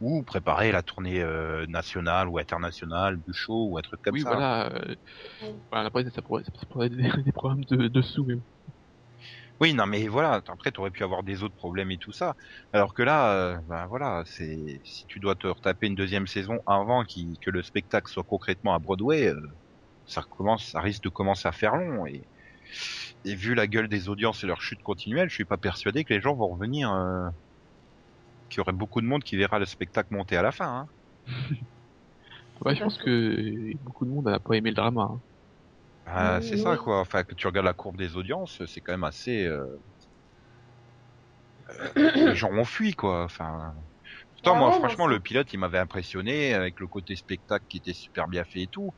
ou préparer la tournée euh, nationale ou internationale du show ou un truc comme oui, ça. voilà. Euh, Oui. voilà, après, ça, pourrait, ça pourrait être des, des problèmes de, de sous, même. Oui, non, mais voilà. Après, t'aurais pu avoir des autres problèmes et tout ça. Alors que là, euh, ben voilà, c'est si tu dois te retaper une deuxième saison avant qui, que le spectacle soit concrètement à Broadway, euh, ça commence, ça risque de commencer à faire long et et vu la gueule des audiences et leur chute continuelle, je suis pas persuadé que les gens vont revenir. Qu'il y aurait beaucoup de monde qui verra le spectacle monter à la fin. Hein. Ouais, je pense que beaucoup de monde n'a pas aimé le drama. hein. Ah, Oui, c'est ça quoi. Enfin, que tu regardes la courbe des audiences, c'est quand même assez. euh, euh, les gens ont fui quoi. Enfin. Pourtant, Ah moi, ouais, franchement, le pilote, il m'avait impressionné avec le côté spectacle qui était super bien fait et tout.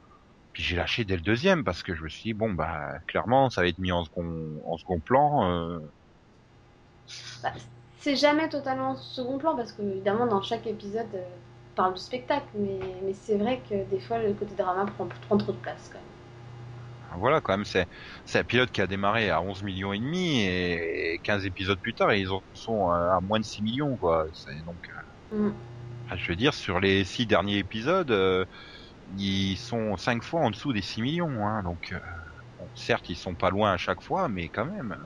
Puis j'ai lâché dès le deuxième parce que je me suis dit bon bah clairement ça va être mis en second en second plan. euh, Bah, c'est jamais totalement second plan parce que évidemment dans chaque épisode euh, on parle du spectacle, mais, mais c'est vrai que des fois le côté drama prend, prend trop de place quand même. Voilà, quand même, c'est c'est un pilote qui a démarré à 11 millions et demi et 15 épisodes plus tard, ils en sont à moins de 6 millions, quoi. C'est donc, euh, Mm. ah, je veux dire, sur les 6 derniers épisodes, euh, ils sont 5 fois en dessous des 6 millions, hein. Donc, euh, bon, certes, ils sont pas loin à chaque fois, mais quand même.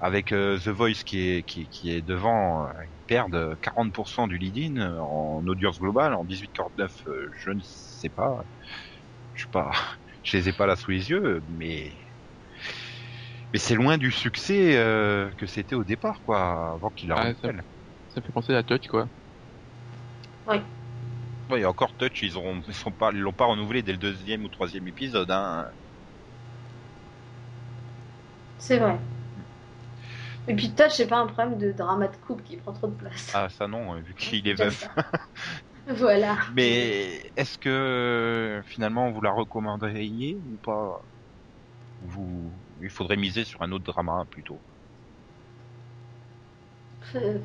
Avec euh, The Voice qui est, qui, qui est devant, euh, ils perdent 40% du lead-in en audience globale, en 18-49, euh, je ne sais pas. Je suis pas, je les ai pas là sous les yeux, mais mais c'est loin du succès euh, que c'était au départ, quoi, avant qu'il la Ah, ça-. Ça fait penser à Touch, quoi. Ouais, et encore Touch, ils ont, ils sont pas, ils l'ont pas renouvelé dès le deuxième ou troisième épisode, hein. C'est vrai. Et puis Touch, c'est pas un problème de drama de couple qui prend trop de place. Ah, ça non, euh, vu qu'il est veuf. voilà. Mais est-ce que finalement vous la recommanderiez ou pas? Vous, il faudrait miser sur un autre drama plutôt. Euh,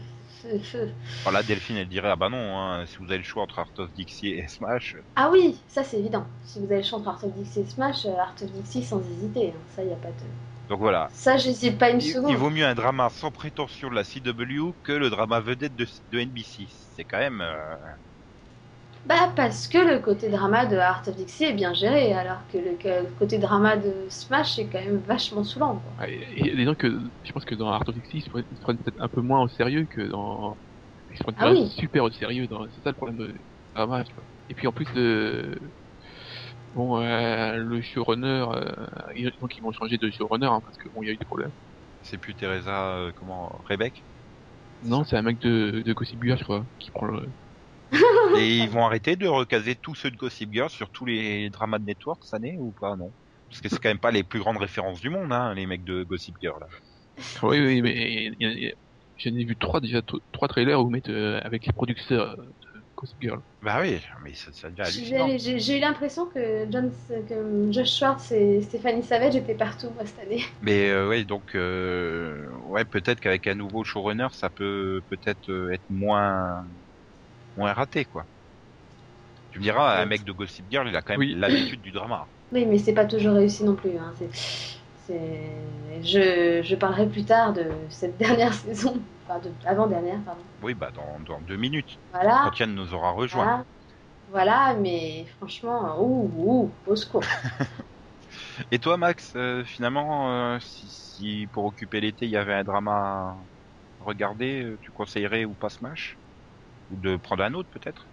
euh, euh. Alors là, Delphine, elle dirait ah bah non, hein, si vous avez le choix entre Art of Dixie et Smash, Ah oui, ça c'est évident. Si vous avez le choix entre Art of Dixie et Smash, euh, Art of Dixie sans hésiter. hein. Ça, y a pas de. Donc voilà. Ça, j'hésite pas une Il, seconde. il vaut mieux un drama sans prétention de la CW que le drama vedette de, de NBC. C'est quand même. euh, Bah parce que le côté drama de Art of Dixie est bien géré, alors que le, que le côté drama de Smash est quand même vachement saoulant. Quoi. Et, et disons que je pense que dans Art of Dixie, ils se prennent, ils se prennent peut-être un peu moins au sérieux que dans. Ils se prennent Ah pas oui. super au sérieux. Dans... C'est ça le problème de drama, tu vois. Et puis en plus, le... Bon, euh, le showrunner, euh, donc ils vont changer de showrunner hein, parce que bon, il y a eu des problèmes. C'est plus Teresa, euh, comment, Rebecca Non, c'est un mec de, de Gossip Girl, je crois, qui prend le. Et ils vont arrêter de recaser tous ceux de Gossip Girl sur tous les dramas de Network cette année ou pas, non? Parce que c'est quand même pas les plus grandes références du monde, hein, les mecs de Gossip Girl. Là. Oui, oui, mais j'en ai vu trois déjà, trois trailers où ils mettent euh, avec les producteurs euh, Gossip Girl. Bah oui, mais ça, ça devient J'ai hallucinant. j'ai- j'ai eu l'impression que, John, que Josh Schwartz et Stéphanie Savage étaient partout moi, cette année. Mais euh, ouais, donc euh, ouais, peut-être qu'avec un nouveau showrunner, ça peut peut-être euh, être moins moins raté, quoi. Tu me diras, un mec de Gossip Girl, il a quand même Oui. l'habitude du drama. Oui, mais c'est pas toujours réussi non plus. Hein. Je, je parlerai plus tard de cette dernière saison, enfin de avant-dernière, pardon. Oui, bah dans, dans deux minutes, Voilà. quand Yann nous aura rejoint. Voilà, Voilà, mais franchement, ouh, ouh, au secours. Et toi, Max, euh, finalement, euh, si, si pour occuper l'été, il y avait un drama à regarder, euh, tu conseillerais ou pas Smash? Ou de prendre un autre, peut-être?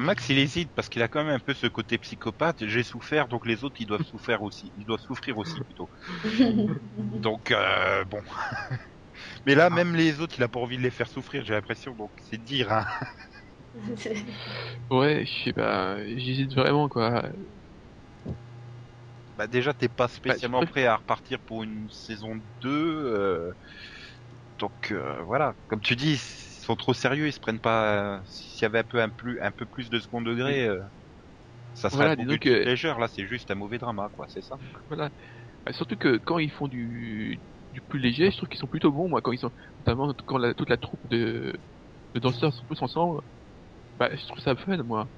Max, il hésite parce qu'il a quand même un peu ce côté psychopathe. J'ai souffert, donc les autres, ils doivent souffrir aussi. Ils doivent souffrir aussi, plutôt. Donc, euh, bon. Mais là, même les autres, il a pas envie de les faire souffrir, j'ai l'impression. Donc, c'est dire, hein. Ouais, je sais pas, j'hésite vraiment quoi. Bah déjà t'es pas spécialement Bah, prêt à repartir pour une saison 2 euh, donc euh, voilà comme tu dis sont trop sérieux ils se prennent pas euh, s'il y avait un peu un plus un peu plus de second degré euh, ça serait Voilà, beaucoup plus légère là c'est juste un mauvais drama quoi c'est ça Voilà. Surtout que quand ils font du, du plus léger, je trouve qu'ils sont plutôt bons, moi, quand ils sont, notamment quand la- toute la troupe de, de danseurs sont tous ensemble, bah, je trouve ça fun, moi.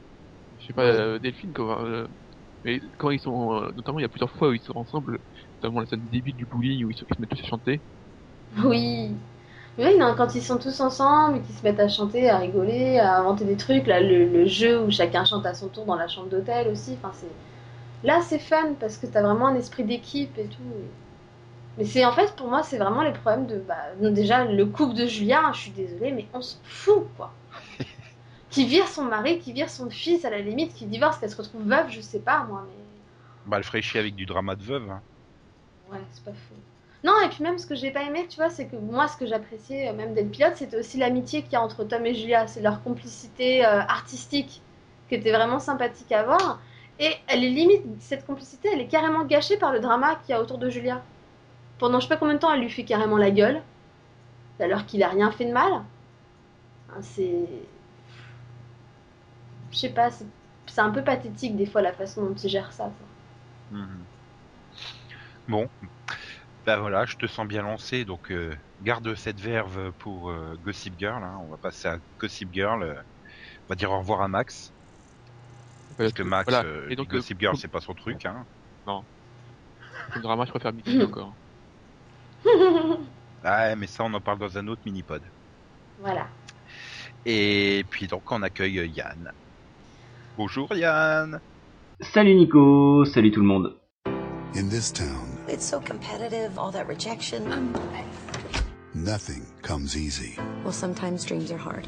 Je sais pas, euh, Delphine, quoi, euh, mais quand ils sont, euh, notamment il y a plusieurs fois où ils sont ensemble, notamment la scène débile du bullying où ils, se- ils se mettent tous à chanter. Oui. Oui, non, quand ils sont tous ensemble et qu'ils se mettent à chanter, à rigoler, à inventer des trucs, là, le, le jeu où chacun chante à son tour dans la chambre d'hôtel aussi, enfin, c'est... Là, c'est fun parce que t'as vraiment un esprit d'équipe et tout. Mais c'est en fait, pour moi, c'est vraiment les problèmes de... Bah, déjà, le couple de Julien, je suis désolée, mais on s'en fout, quoi. qui vire son mari, qui vire son fils, à la limite, qui divorce, qu'elle se retrouve veuve, je sais pas, moi, mais... bah le ferait chier avec du drama de veuve hein. Ouais, c'est pas faux. Non, et puis même ce que j'ai pas aimé, tu vois, c'est que moi, ce que j'appréciais euh, même le pilote, c'était aussi l'amitié qu'il y a entre Tom et Julia. C'est leur complicité euh, artistique qui était vraiment sympathique à voir. Et elle est limite, cette complicité, elle est carrément gâchée par le drama qu'il y a autour de Julia. Pendant je sais pas combien de temps, elle lui fait carrément la gueule, alors qu'il a rien fait de mal. Hein, c'est. Je sais pas, c'est un peu pathétique des fois la façon dont ils gèrent ça. bon bah voilà je te sens bien lancé donc euh, garde cette verve pour euh, Gossip Girl hein. on va passer à Gossip Girl euh, on va dire au revoir à Max parce que Max Voilà. euh, Et donc, Gossip euh, Girl c'est pas son truc hein Le drama, je préfère Mythique encore. Ah, mais ça, on en parle dans un autre mini-pod. voilà. Et puis donc, on accueille Yann. Bonjour Yann Salut Nico, salut tout le monde. In this town, It's so competitive, all that rejection. nothing comes easy. Well, sometimes dreams are hard.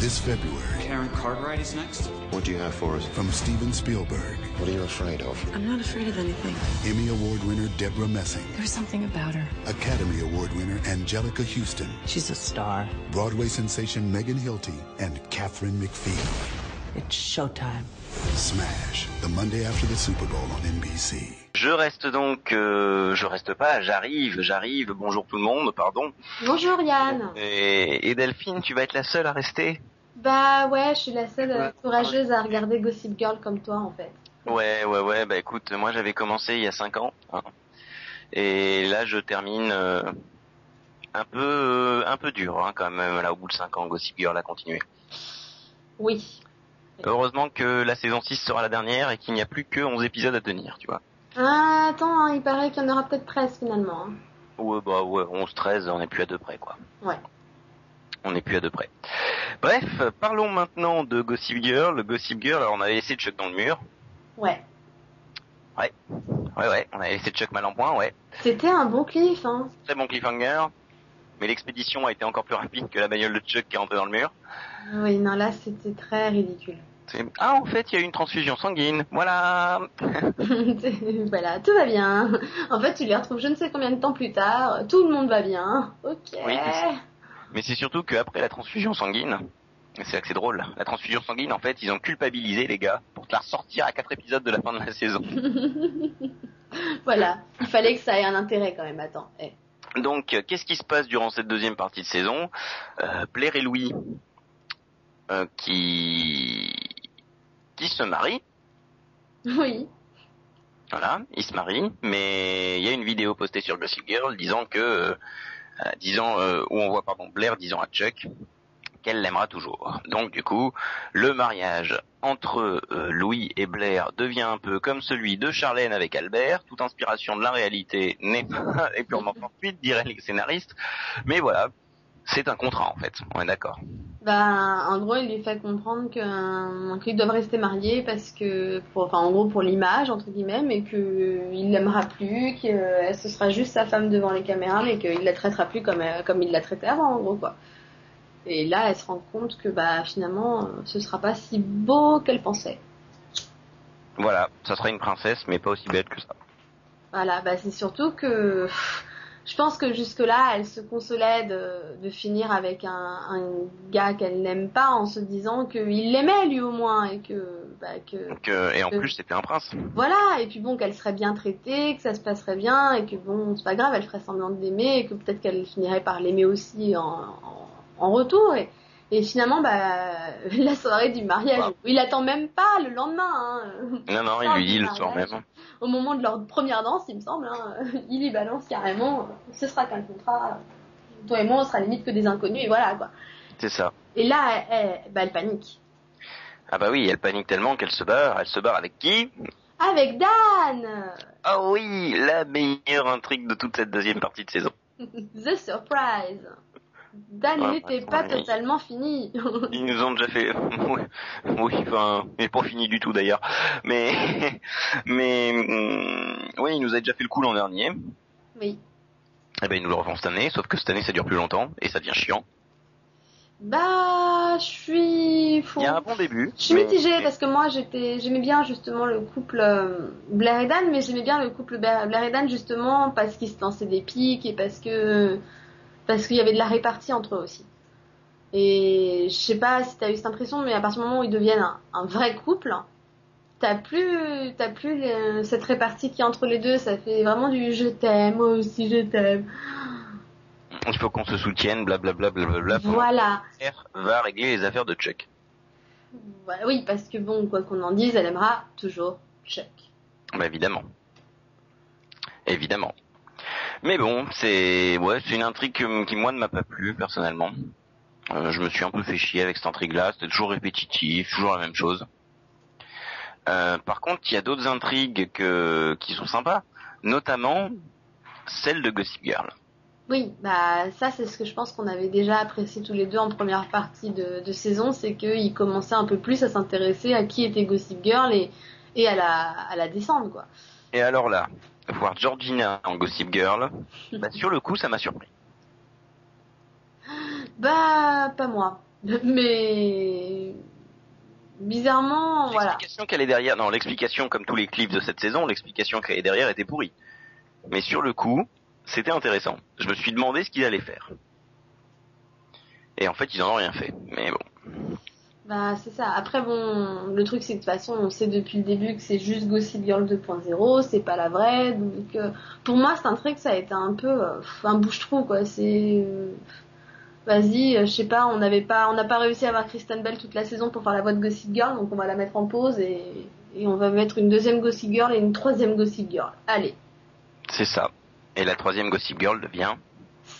This February, Karen Cartwright is next. What do you have for us? from Steven Spielberg, What are you afraid of? I'm not afraid of anything. Emmy Award winner Deborah Messing, There's something about her. Academy Award winner Angelica Houston, She's a star. Broadway sensation Megan Hilty, and Catherine McPhee. It's showtime. Smash, the Monday after the Super Bowl on NBC. Je reste donc, euh, je reste pas, j'arrive, j'arrive. Bonjour tout le monde, pardon. Bonjour Yann. Et, et Delphine, tu vas être la seule à rester? Bah ouais, je suis la seule euh, courageuse à regarder Gossip Girl comme toi en fait. Ouais, ouais, ouais. Bah écoute, moi j'avais commencé il y a cinq ans, hein. et là je termine euh, un peu, euh, un peu dur, hein, quand même. Là au bout de cinq ans, Gossip Girl a continué. Oui. Heureusement que la saison 6 sera la dernière et qu'il n'y a plus que 11 épisodes à tenir, tu vois. Ah, attends, hein, il paraît qu'il y en aura peut-être 13 finalement. hein. Ouais, bah ouais, 11, 13, on n'est plus à deux près, quoi. Ouais. On n'est plus à deux près. Bref, parlons maintenant de Gossip Girl. Gossip Girl, alors on avait laissé Chuck dans le mur. Ouais. Ouais, ouais, on avait laissé Chuck mal en point, ouais. C'était un bon cliff, hein. Très bon cliffhanger. mais l'expédition a été encore plus rapide que la bagnole de Chuck qui est rentrée dans le mur. Oui, non, là, c'était très ridicule. Ah, en fait, il y a eu une transfusion sanguine. Voilà. voilà, tout va bien. En fait, tu les retrouves je ne sais combien de temps plus tard. Tout le monde va bien. Ok. Oui, mais c'est- surtout qu'après la transfusion sanguine, c'est là que c'est drôle. La transfusion sanguine, en fait, ils ont culpabilisé les gars pour te la ressortir à quatre épisodes de la fin de la saison. voilà. Il fallait que ça ait un intérêt quand même. Attends. Eh. Donc, euh, qu'est-ce qui se passe durant cette deuxième partie de saison? Euh, Blair et Louis euh, qui qui se marient. Oui. Voilà, ils se marient, mais il y a une vidéo postée sur Gossip Girl disant que, euh, disant euh, où on voit pardon Blair disant à Chuck qu'elle l'aimera toujours. Donc du coup, le mariage entre euh, Louis et Blair devient un peu comme celui de Charlène avec Albert. Toute inspiration de la réalité n'est pas est purement fortuite, diraient les scénaristes. Mais voilà, c'est un contrat en fait. On est d'accord. Bah, en gros, il lui fait comprendre que- qu'ils doivent rester mariés parce que, pour, enfin, en gros, pour l'image, entre guillemets, mais que il l'aimera plus, que ce sera juste sa femme devant les caméras, mais qu'il la traitera plus comme, euh, comme il la traitait avant, en gros, quoi. Et là, elle se rend compte que, bah, finalement, euh, ce sera pas si beau qu'elle pensait. Voilà, ça sera une princesse, mais pas aussi belle que ça. Voilà, bah, c'est surtout que, je pense que jusque-là, elle se consolait de, de finir avec un, un gars qu'elle n'aime pas en se disant qu'il l'aimait lui au moins et que, bah, que, Donc, euh, et en plus, c'était un prince. voilà, et puis bon, qu'elle serait bien traitée, que ça se passerait bien et que bon, c'est pas grave, elle ferait semblant de l'aimer et que peut-être qu'elle finirait par l'aimer aussi en, en, en retour et, et finalement, bah, la soirée du mariage, Wow. il attend même pas le lendemain, hein. Non, non, il lui dit le soir même. au moment de leur première danse, il me semble, hein, il y balance carrément, ce sera qu'un contrat, toi et moi, on sera limite que des inconnus, et voilà, quoi. C'est ça. Et là, elle, elle- bah, elle panique. Ah bah oui, elle panique tellement qu'elle se barre. Elle se barre avec qui? Avec Dan! Ah oui, la meilleure intrigue de toute cette deuxième partie de saison. The surprise! Dan Ouais, n'était ouais, pas ouais. totalement fini. Ils nous ont déjà fait, oui, enfin, il est pas fini du tout d'ailleurs, mais, mais, hum, oui, il nous a déjà fait le coup l'an dernier. oui. Eh ben, ils nous le refont cette année, sauf que cette année ça dure plus longtemps et ça devient chiant. Bah, je suis... Il y a un bon début. Je suis mais- mitigée parce que moi j'étais j'aimais bien justement le couple euh, Blair et Dan mais j'aimais bien le couple Blair Blair et Dan justement parce qu'ils se lançaient des pics et parce que parce qu'il y avait de la répartie entre eux aussi. Et je sais pas si t'as eu cette impression mais à partir du moment où ils deviennent un, un vrai couple, t'as plus t'as plus le- cette répartie qui est entre les deux, ça fait vraiment du je t'aime moi aussi je t'aime. Il faut qu'on se soutienne, blablabla, blablabla. pendant Voilà. que Claire va régler les affaires de Chuck. Voilà, Oui parce que bon quoi qu'on en dise, elle aimera toujours Chuck. Bah évidemment. Évidemment. Mais bon, c'est ouais, c'est une intrigue qui moi ne m'a pas plu personnellement. Euh, je me suis un peu fait chier avec cette intrigue-là. C'était toujours répétitif, toujours la même chose. Euh, par contre, il y a d'autres intrigues que qui sont sympas, notamment celle de Gossip Girl. Oui, bah ça c'est ce que je pense qu'on avait déjà apprécié tous les deux en première partie de, de saison, c'est qu'ils commençaient un peu plus à s'intéresser à qui était Gossip Girl et, et à la à la descendre quoi. Et alors là, voir Georgina en Gossip Girl, bah, sur le coup, ça m'a surpris. Bah pas moi, mais bizarrement voilà. L'explication qu'elle est derrière, non, l'explication comme tous les clips de cette saison, l'explication qu'elle est derrière était pourrie. Mais sur le coup, c'était intéressant. Je me suis demandé ce qu'ils allaient faire. Et en fait, ils en ont rien fait. Mais bon. Bah c'est ça. Après bon, le truc c'est que de toute façon on sait depuis le début que c'est juste Gossip Girl 2.0, c'est pas la vraie. Donc euh, pour moi c'est un truc ça a été un peu euh, un bouche-trou quoi. C'est euh, vas-y, je sais pas, on n'avait pas, on n'a pas réussi à avoir Kristen Bell toute la saison pour faire la voix de Gossip Girl, donc on va la mettre en pause et, et on va mettre une deuxième Gossip Girl et une troisième Gossip Girl. Allez, C'est ça. Et la troisième Gossip Girl devient...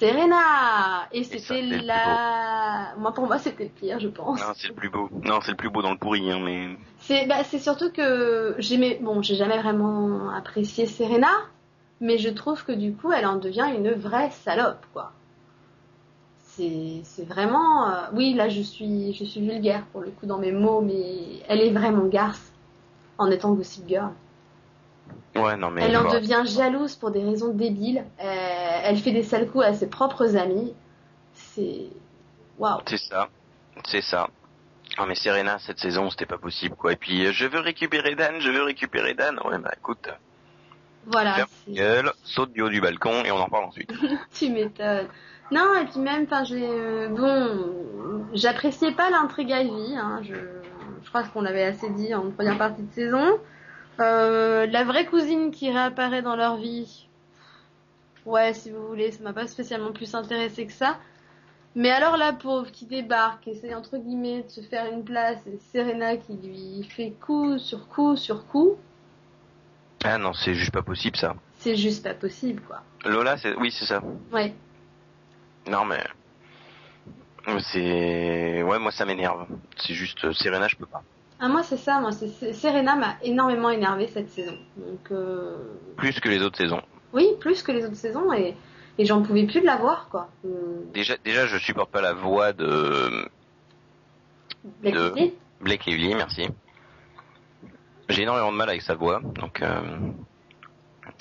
Serena Et c'était la, moi pour moi c'était le pire je pense. Non, c'est le plus beau. Non, c'est le plus beau dans le pourri, hein, mais... C'est bah, c'est surtout que j'aimais bon j'ai jamais vraiment apprécié Serena mais je trouve que du coup elle en devient une vraie salope quoi. C'est c'est vraiment euh, oui là je suis je suis vulgaire pour le coup dans mes mots mais elle est vraiment garce en étant Gossip Girl. Ouais, non, mais... elle en devient jalouse pour des raisons débiles. Euh, elle fait des sales coups à ses propres amis. c'est waouh. C'est ça. C'est ça. Ah mais Serena cette saison c'était pas possible quoi. Et puis euh, je veux récupérer Dan, je veux récupérer Dan. Ouais bah écoute, Voilà. ferme gueule, saute du haut du balcon et on en parle ensuite. Tu m'étonnes. Non, et puis même, enfin, j'ai euh, bon, j'appréciais pas l'intrigue Ivy. Hein, je, je crois qu'on l'avait assez dit en première partie de saison. Euh, la vraie cousine qui réapparaît dans leur vie. Ouais, si vous voulez, ça m'a pas spécialement plus intéressé que ça. Mais alors la pauvre qui débarque, essaie entre guillemets de se faire une place, et Serena qui lui fait coup sur coup sur coup, Ah non c'est juste pas possible ça. c'est juste pas possible quoi. Lola c'est oui c'est ça. Ouais. Non mais c'est ouais moi ça m'énerve. C'est juste euh, Serena je peux pas. Ah moi c'est ça, moi Serena m'a énormément énervé cette saison. Donc euh, Plus que les autres saisons. oui, plus que les autres saisons et, et j'en pouvais plus de la voir quoi. Euh, Déjà déjà je supporte pas la voix de Lively. Blake Lively, merci. J'ai énormément de mal avec sa voix, donc euh,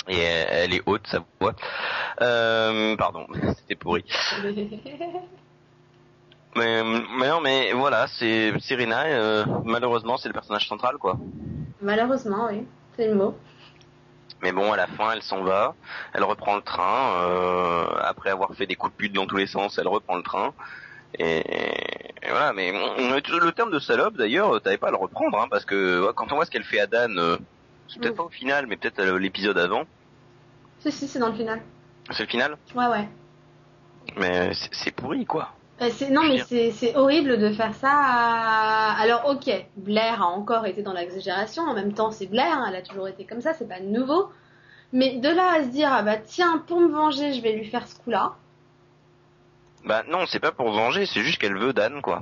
et elle, elle est haute sa voix. Euh, pardon, c'était pourri. Mais, mais non, mais voilà, c'est Serena. euh, malheureusement, c'est le personnage central, quoi. Malheureusement, oui, c'est le mot. Mais bon, à la fin, elle s'en va, elle reprend le train. euh, après avoir fait des coups de pute dans tous les sens, elle reprend le train. Et, et voilà, mais le terme de salope, d'ailleurs, t'avais pas à le reprendre, hein, parce que ouais, quand on voit ce qu'elle fait à Dan, euh, c'est peut-être Mm. pas au final, mais peut-être l'épisode avant. Si si, c'est dans le final. C'est le final, Ouais ouais. mais c'est pourri, quoi. Euh, c'est- non mais c'est horrible de faire ça. à- Alors ok, Blair a encore été dans l'exagération. En même temps, c'est Blair, hein, elle a toujours été comme ça, c'est pas nouveau. Mais de là à se dire ah bah tiens pour me venger, je vais lui faire ce coup-là. Bah non, c'est pas pour venger, c'est juste qu'elle veut Dan, quoi.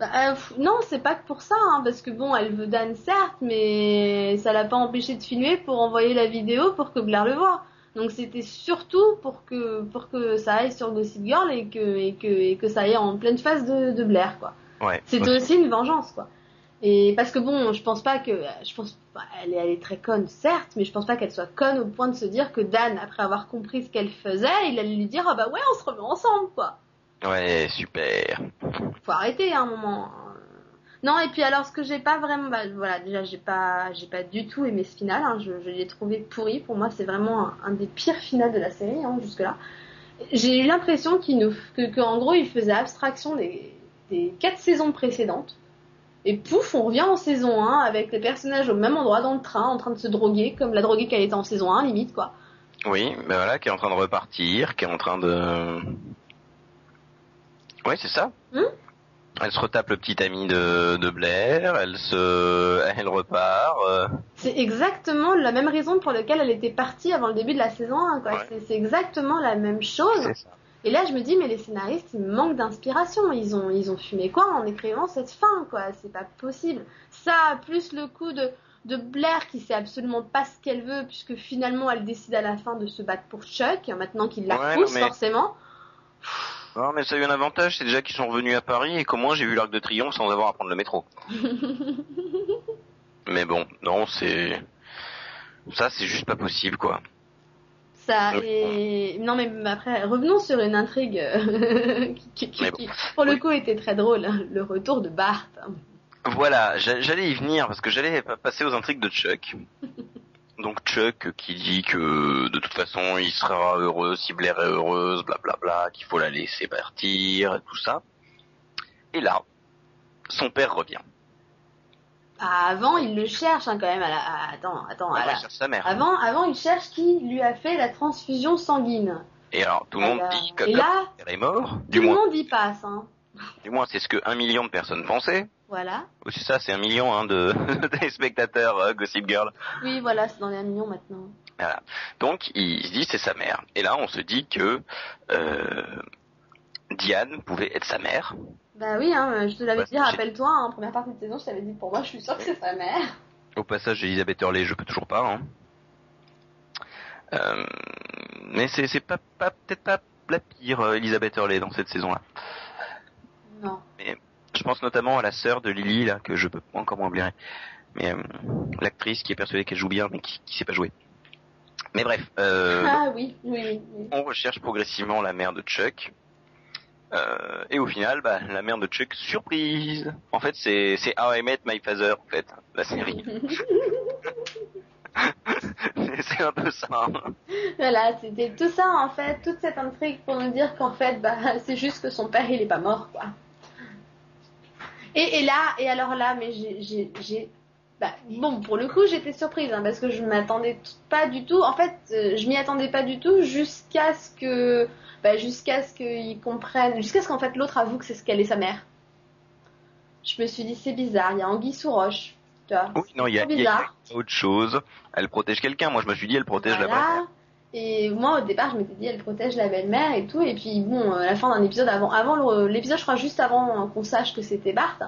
Bah, euh, non, c'est pas que pour ça, hein, parce que bon, elle veut Dan certes, mais ça l'a pas empêché de filmer pour envoyer la vidéo pour que Blair le voit. Donc c'était surtout pour que pour que ça aille sur Gossip Girl et que et que et que ça aille en pleine face de, de Blair quoi. Ouais. Ok. aussi une vengeance quoi. Et parce que bon, je pense pas que je pense bah, elle est elle est très conne certes, mais je pense pas qu'elle soit conne au point de se dire que Dan après avoir compris ce qu'elle faisait, il allait lui dire ah bah ouais, on se remet ensemble quoi Ouais, super. faut arrêter à un moment. Non et puis alors ce que j'ai pas vraiment, bah, voilà déjà j'ai pas j'ai pas du tout aimé ce final, hein, je, je l'ai trouvé pourri. Pour moi c'est vraiment un, un des pires finales de la série hein, jusque là. J'ai eu l'impression qu'il nous que, que, en gros il faisait abstraction des des quatre saisons précédentes. Et pouf, on revient en saison 1 avec les personnages au même endroit dans le train en train de se droguer comme la droguée qu'elle était en saison 1 limite quoi. Oui, ben voilà, qui est en train de repartir, qui est en train de... Ouais, c'est ça. Hmm elle se retape le petit ami de, de Blair, elle se... Elle repart. euh, C'est exactement la même raison pour laquelle elle était partie avant le début de la saison 1 quoi. Ouais. C'est- exactement la même chose. Et là, je me dis, mais les scénaristes, ils manquent d'inspiration. Ils ont, ils ont fumé quoi en écrivant cette fin, quoi? C'est pas possible. Ça, plus le coup de, de Blair qui sait absolument pas ce qu'elle veut, puisque finalement, elle décide à la fin de se battre pour Chuck, maintenant qu'il la Ouais, pousse, mais- forcément. Non, mais ça a eu un avantage, c'est déjà qu'ils sont revenus à Paris et qu'au moins j'ai vu l'Arc de Triomphe sans avoir à prendre le métro. mais bon, non, c'est... Ça, c'est juste pas possible, quoi. Ça, et, non, mais après, revenons sur une intrigue euh, qui, pour le Oui. coup, était très drôle. hein, Le retour de Bart. Voilà, j'a- j'allais y venir parce que j'allais pa- passer aux intrigues de Chuck. Donc Chuck qui dit que de toute façon il sera heureux si Blair est heureuse, blablabla, qu'il faut la laisser partir, et tout ça. Et là, son père revient. Ah, avant, il le cherche hein, quand même. À la... ah, attends, attends. à Après, la- il cherche sa mère. Avant, avant, il cherche qui lui a fait la transfusion sanguine. Et alors tout le monde dit que là, père est mort. tout Du le monde y passe. Hein. Du moins c'est ce que un million de personnes pensaient. Voilà. Ou c'est ça, c'est un million hein, de téléspectateurs euh, Gossip Girl. Oui, voilà, c'est dans les 1 million maintenant. Voilà. Donc il se dit c'est sa mère. Et là on se dit que euh, Diane pouvait être sa mère. Bah oui, hein, je te l'avais dit, rappelle-toi, hein, première partie de saison, je t'avais dit pour moi, je suis sûre que c'est sa mère. Au passage Elisabeth Hurley, je peux toujours pas. Hein. Euh, mais c'est pas peut-être pas la pire euh, Elisabeth Hurley dans cette saison-là. Non. Je pense notamment à la sœur de Lily là que je peux encore m'oublier. Mais euh, l'actrice qui est persuadée qu'elle joue bien mais qui, qui sait pas jouer. Mais bref, euh, Ah oui, oui, oui. oui. on recherche progressivement la mère de Chuck. Euh, et au final, bah, la mère de Chuck, surprise. En fait, c'est c'est How I Met My Father, en fait, la série. c'est un peu ça. hein. Voilà, c'était tout ça en fait, toute cette intrigue pour nous dire qu'en fait, bah, c'est juste que son père il est pas mort quoi. Et, et là, et alors là, mais j'ai- bah, bon, pour le coup, j'étais surprise hein, parce que je m'attendais pas du tout. En fait, euh, je m'y attendais pas du tout jusqu'à ce que, bah, jusqu'à ce qu'ils comprennent, jusqu'à ce qu'en fait l'autre avoue que c'est ce qu'elle est sa mère. Je me suis dit c'est bizarre, il y a anguille sous roche, tu vois. Oui, non, il y a, y autre chose. Elle protège quelqu'un. Moi, je me suis dit, elle protège la mère. Et moi, au départ, je m'étais dit, elle protège la belle-mère et tout. Et puis, bon, à la fin d'un épisode, avant, l'épisode, je crois, juste avant euh, qu'on sache que c'était Bart,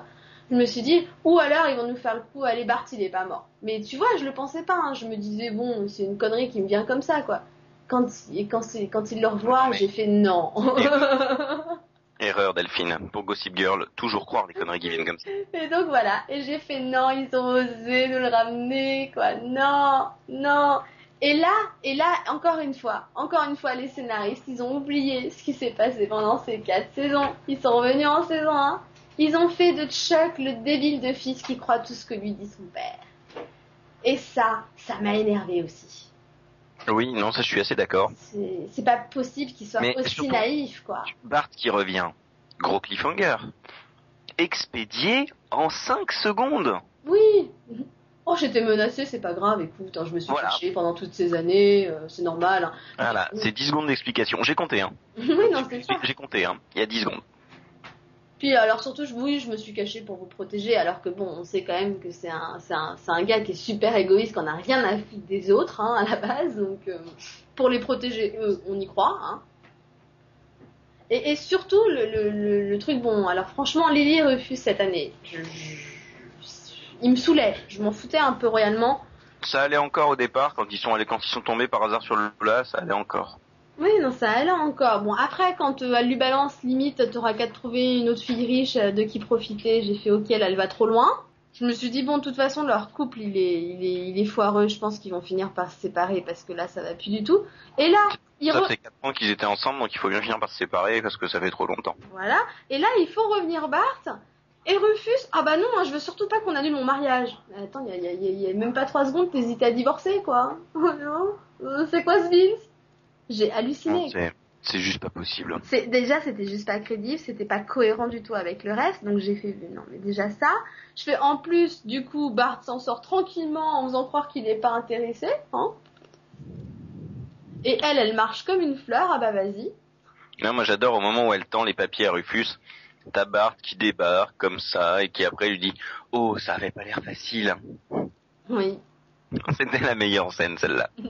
je me suis dit, ou alors ils vont nous faire le coup, allez, Bart, il est pas mort. Mais tu vois, je le pensais pas. hein. Je me disais, bon, c'est une connerie qui me vient comme ça, quoi. Quand, et quand, quand il le revoit, Ouais. j'ai fait non. Erreur, Delphine. Pour Gossip Girl, toujours croire les conneries qui viennent comme ça. Et donc voilà, et j'ai fait non, ils ont osé nous le ramener, quoi. Non, non. Et là, et là, encore une fois, encore une fois, les scénaristes, ils ont oublié ce qui s'est passé pendant ces quatre saisons. Ils sont revenus en saison 1. Ils ont fait de Chuck le débile de fils qui croit tout ce que lui dit son père. Et ça, ça m'a énervé aussi. Oui, non, ça, je suis assez d'accord. C'est pas possible qu'il soit Mais aussi surtout- naïf, quoi. Bart qui revient. Gros cliffhanger. Expédié en 5 secondes. Oui. Oh, j'étais menacée, c'est pas grave, écoute, hein, je me suis Voilà. cachée pendant toutes ces années, euh, c'est normal. hein. Voilà, c'est 10 secondes d'explication. J'ai compté, hein. oui, non, c'est ça. J'ai compté, hein. Il y a 10 secondes. Puis alors surtout, je- oui, je me suis cachée pour vous protéger, alors que bon, on sait quand même que c'est un, c'est un, c'est un gars qui est super égoïste, qu'on a rien à foutre des autres, hein, à la base, donc euh, pour les protéger, eux, on y croit, hein. Et, et surtout, le, le, le, le truc, bon, alors franchement, Lily refuse cette année. Je- je- il me saoulait, je m'en foutais un peu royalement. Ça allait encore au départ, quand ils sont allés, quand ils sont tombés par hasard sur le plat, ça allait encore. Oui, non, ça allait encore. Bon, après, quand euh, elle lui balance, limite, t'auras qu'à trouver une autre fille riche euh, de qui profiter, j'ai fait, ok, là, elle va trop loin. Je me suis dit, bon, de toute façon, leur couple, il est, il est, il est foireux, je pense qu'ils vont finir par se séparer, parce que là, ça va plus du tout. Et là, ils Ça re- fait 4 ans qu'ils étaient ensemble, donc il faut bien finir par se séparer, parce que ça fait trop longtemps. Voilà. Et là, il faut revenir Bart. Et refuse. Ah bah non, moi, je veux surtout pas qu'on annule mon mariage. Mais Attends, il y a, y a- y a même pas trois secondes, t'hésitais à divorcer, quoi. Non. Euh, C'est quoi ce Vince J'ai halluciné. Non, c'est, juste pas possible. C'est déjà c'était juste pas crédible, c'était pas cohérent du tout avec le reste, donc j'ai fait non mais déjà ça. Je fais en plus du coup Bart s'en sort tranquillement en faisant croire qu'il est pas intéressé, hein. Et elle, elle marche comme une fleur, ah bah vas-y. Là, moi, j'adore au moment où elle tend les papiers à Rufus, t'as Bart qui débarque comme ça, et qui après lui dit, oh, ça avait pas l'air facile. Oui. C'était la meilleure scène, celle-là.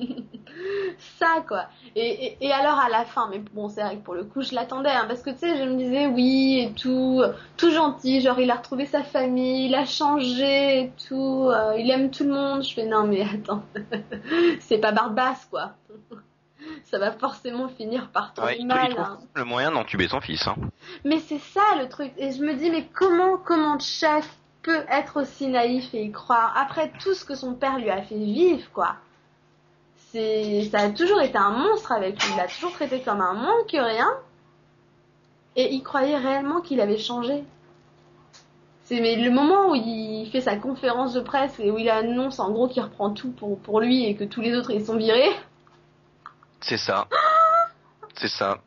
Ça quoi. Et, et, et alors à la fin, mais bon c'est vrai que pour le coup je l'attendais, hein, parce que tu sais je me disais oui et tout, tout gentil, genre il a retrouvé sa famille, il a changé et tout, euh, il aime tout le monde. Je fais non mais attends, c'est pas Barbasse quoi. Ça va forcément finir par Ouais, il, mal. il hein. le moyen d'entuber son fils. Hein. Mais c'est ça le truc. Et je me dis, mais comment, comment Chuck peut être aussi naïf et y croire après tout ce que son père lui a fait vivre, quoi? C'est, ça a toujours été un monstre avec lui. Il l'a toujours traité comme un moins que rien. Et il croyait réellement qu'il avait changé. C'est mais le moment où il fait sa conférence de presse et où il annonce en gros qu'il reprend tout pour, pour lui et que tous les autres ils sont virés. C'est ça. C'est ça.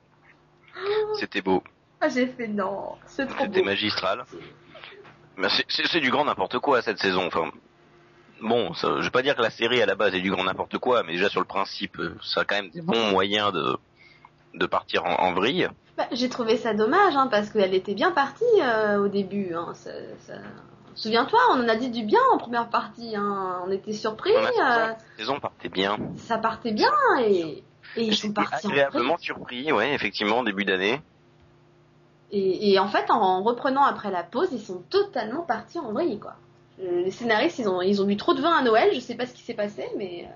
C'était beau. Ah, j'ai fait non, c'est trop C'était beau. magistral. Mais c'est- c'est c'est du grand n'importe quoi cette saison. Enfin, bon, ça, je vais pas dire que la série à la base est du grand n'importe quoi, mais déjà sur le principe, euh, ça a quand même des bons moyens de de partir en, en vrille. Bah, j'ai trouvé ça dommage, hein, parce qu'elle était bien partie euh, au début. Hein, ça- ça- Souviens-toi, on en a dit du bien en première partie. Hein, on était surpris, On a euh, saison partait bien. ça partait bien et, et ils sont partis en agréablement vrille. surpris, ouais, effectivement, en début d'année. Et, et en fait, en reprenant après la pause, ils sont totalement partis en vrille, quoi. Euh, Les scénaristes, ils ont, ils ont bu trop de vin à Noël. Je sais pas ce qui s'est passé, mais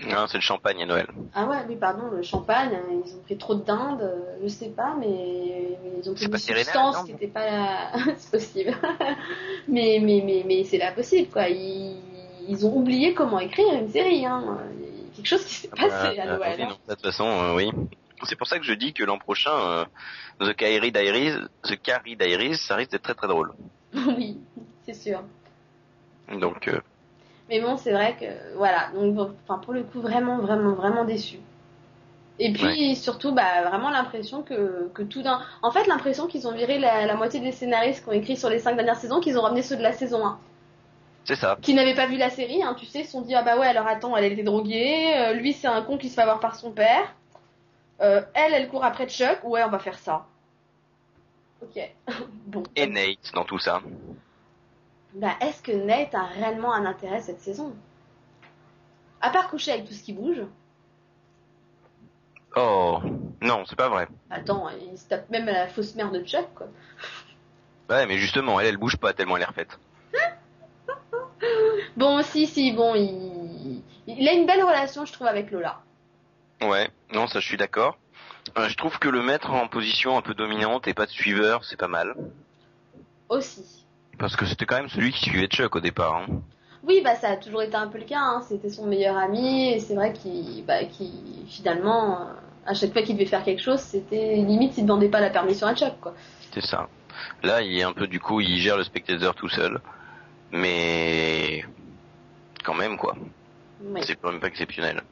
euh, Non, c'est le champagne à Noël. ah ouais, oui, pardon, le champagne, hein, ils ont pris trop de dinde, euh, je sais pas, mais, ils ont pris C'est une pas Serena, substance non qui était pas, c'est possible. mais mais mais mais c'est pas possible quoi. Ils, ils ont oublié comment écrire une série. Hein. Quelque chose qui s'est passé Euh, à euh, Noël. oui, hein. non, de toute façon, euh, oui. C'est pour ça que je dis que l'an prochain, euh, The Kyrie Diaries, The Carrie Diaries, ça risque d'être très très drôle. oui, c'est sûr. Donc, euh, Mais bon, c'est vrai que voilà. Donc, enfin, pour le coup, vraiment, vraiment, vraiment déçu. Et puis surtout, bah, vraiment l'impression que, que tout d'un. En fait, l'impression qu'ils ont viré la, la moitié des scénaristes qui ont écrit sur les cinq dernières saisons, qu'ils ont ramené ceux de la saison 1. C'est ça. Qui n'avaient pas vu la série, hein, tu sais, ils se sont dit, ah bah ouais, alors attends, elle, elle était droguée, euh, lui c'est un con qui se fait avoir par son père, euh, elle, elle court après Chuck, ouais, on va faire ça. Ok. bon. Et Nate dans tout ça. Bah, est-ce que Nate a réellement un intérêt cette saison? À part coucher avec tout ce qui bouge. Oh, non, c'est pas vrai. Attends, il se tape même à la fausse mère de Chuck, quoi. Ouais, mais justement, elle, elle bouge pas tellement elle est refaite. Bon, si, si, bon, il... il a une belle relation, je trouve, avec Lola. Ouais, non, ça je suis d'accord. Euh, je trouve que le mettre en position un peu dominante et pas de suiveur, c'est pas mal. Aussi. Parce que c'était quand même celui qui suivait Chuck au départ. Hein. Oui, bah ça a toujours été un peu le cas, hein. c'était son meilleur ami, et c'est vrai qu'il, bah, qu'il, finalement, euh, à chaque fois qu'il devait faire quelque chose, c'était limite s'il demandait pas la permission à Chuck, quoi. C'est ça. Là, il est un peu du coup, il gère le spectateur tout seul. Mais quand même quoi. C'est quand même pas exceptionnel.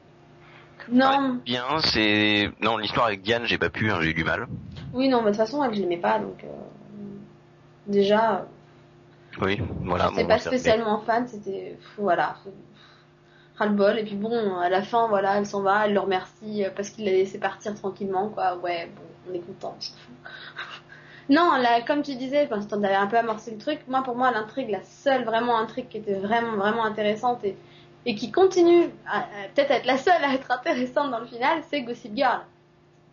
Non, Bien, c'est non l'histoire avec Diane, j'ai pas pu, hein, j'ai eu du mal. oui, non, mais de toute façon, elle, je l'aimais pas, donc, euh, déjà, Oui, voilà. j'étais bon, pas fait. spécialement fan, c'était, voilà, ras le bol, et puis bon, à la fin, voilà, elle s'en va, elle le remercie euh, parce qu'il l'a laissé partir tranquillement, quoi, ouais, bon, on est content, on s'en fout. Non, là, comme tu disais, parce que t'en avais un peu amorcé le truc, moi, pour moi, l'intrigue, la seule vraiment intrigue qui était vraiment, vraiment intéressante et, et qui continue à, à peut-être être la seule à être intéressante dans le final, c'est Gossip Girl.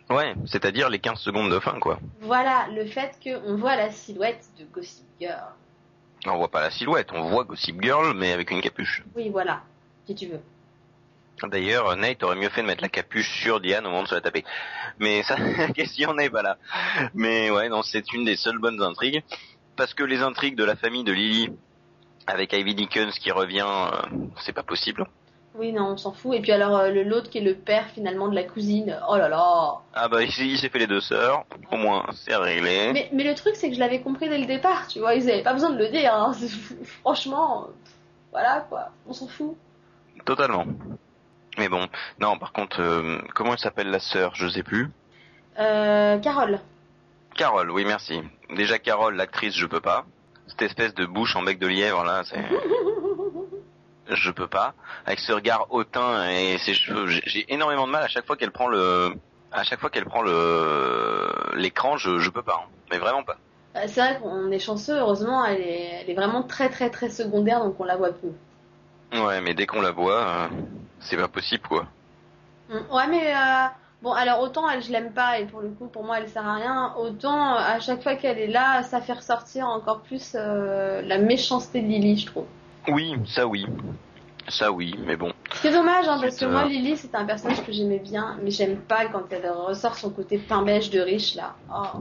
Ouais, c'est-à-dire les 15 secondes de fin quoi. Voilà, le fait qu'on voit la silhouette de Gossip Girl. On voit pas la silhouette, on voit Gossip Girl mais avec une capuche. Oui, voilà, si tu veux. D'ailleurs, Nate aurait mieux fait de mettre la capuche sur Diane au moment de se la taper. Mais ça, la question n'est pas là. Mais ouais, non, c'est une des seules bonnes intrigues. Parce que les intrigues de la famille de Lily, avec Ivy Dickens qui revient, euh, c'est pas possible. Oui, non, on s'en fout. Et puis alors, euh, le l'autre qui est le père finalement de la cousine, oh là là. Ah bah il s'est fait les deux sœurs, au moins c'est réglé. Mais, mais le truc, c'est que je l'avais compris dès le départ, tu vois, ils avaient pas besoin de le dire. hein. Franchement, euh, voilà quoi, on s'en fout. Totalement. Mais bon, non par contre, euh, comment elle s'appelle la sœur, je sais plus. Euh, Carole. Carole, oui merci. Déjà Carole, l'actrice, je peux pas. Cette espèce de bouche en bec de lièvre là, c'est... je peux pas. Avec ce regard hautain et ses cheveux, j'ai- énormément de mal à chaque fois qu'elle prend le... À chaque fois qu'elle prend le l'écran, je, je peux pas, hein. mais vraiment pas. Euh, C'est vrai qu'on est chanceux, heureusement, elle est, elle est vraiment très très très secondaire, donc on la voit peu. Ouais, mais dès qu'on la voit, euh, c'est pas possible quoi. Mm, Ouais, mais euh, bon, alors autant elle, je l'aime pas, et pour le coup, pour moi, elle sert à rien, autant euh, à chaque fois qu'elle est là, ça fait ressortir encore plus euh, la méchanceté de Lily, je trouve. Oui, ça oui. Ça oui, mais bon. C'est dommage, hein, parce que C'est, moi, Lily, c'était un personnage que j'aimais bien, mais j'aime pas quand elle ressort son côté pain beige de riche, là. Oh,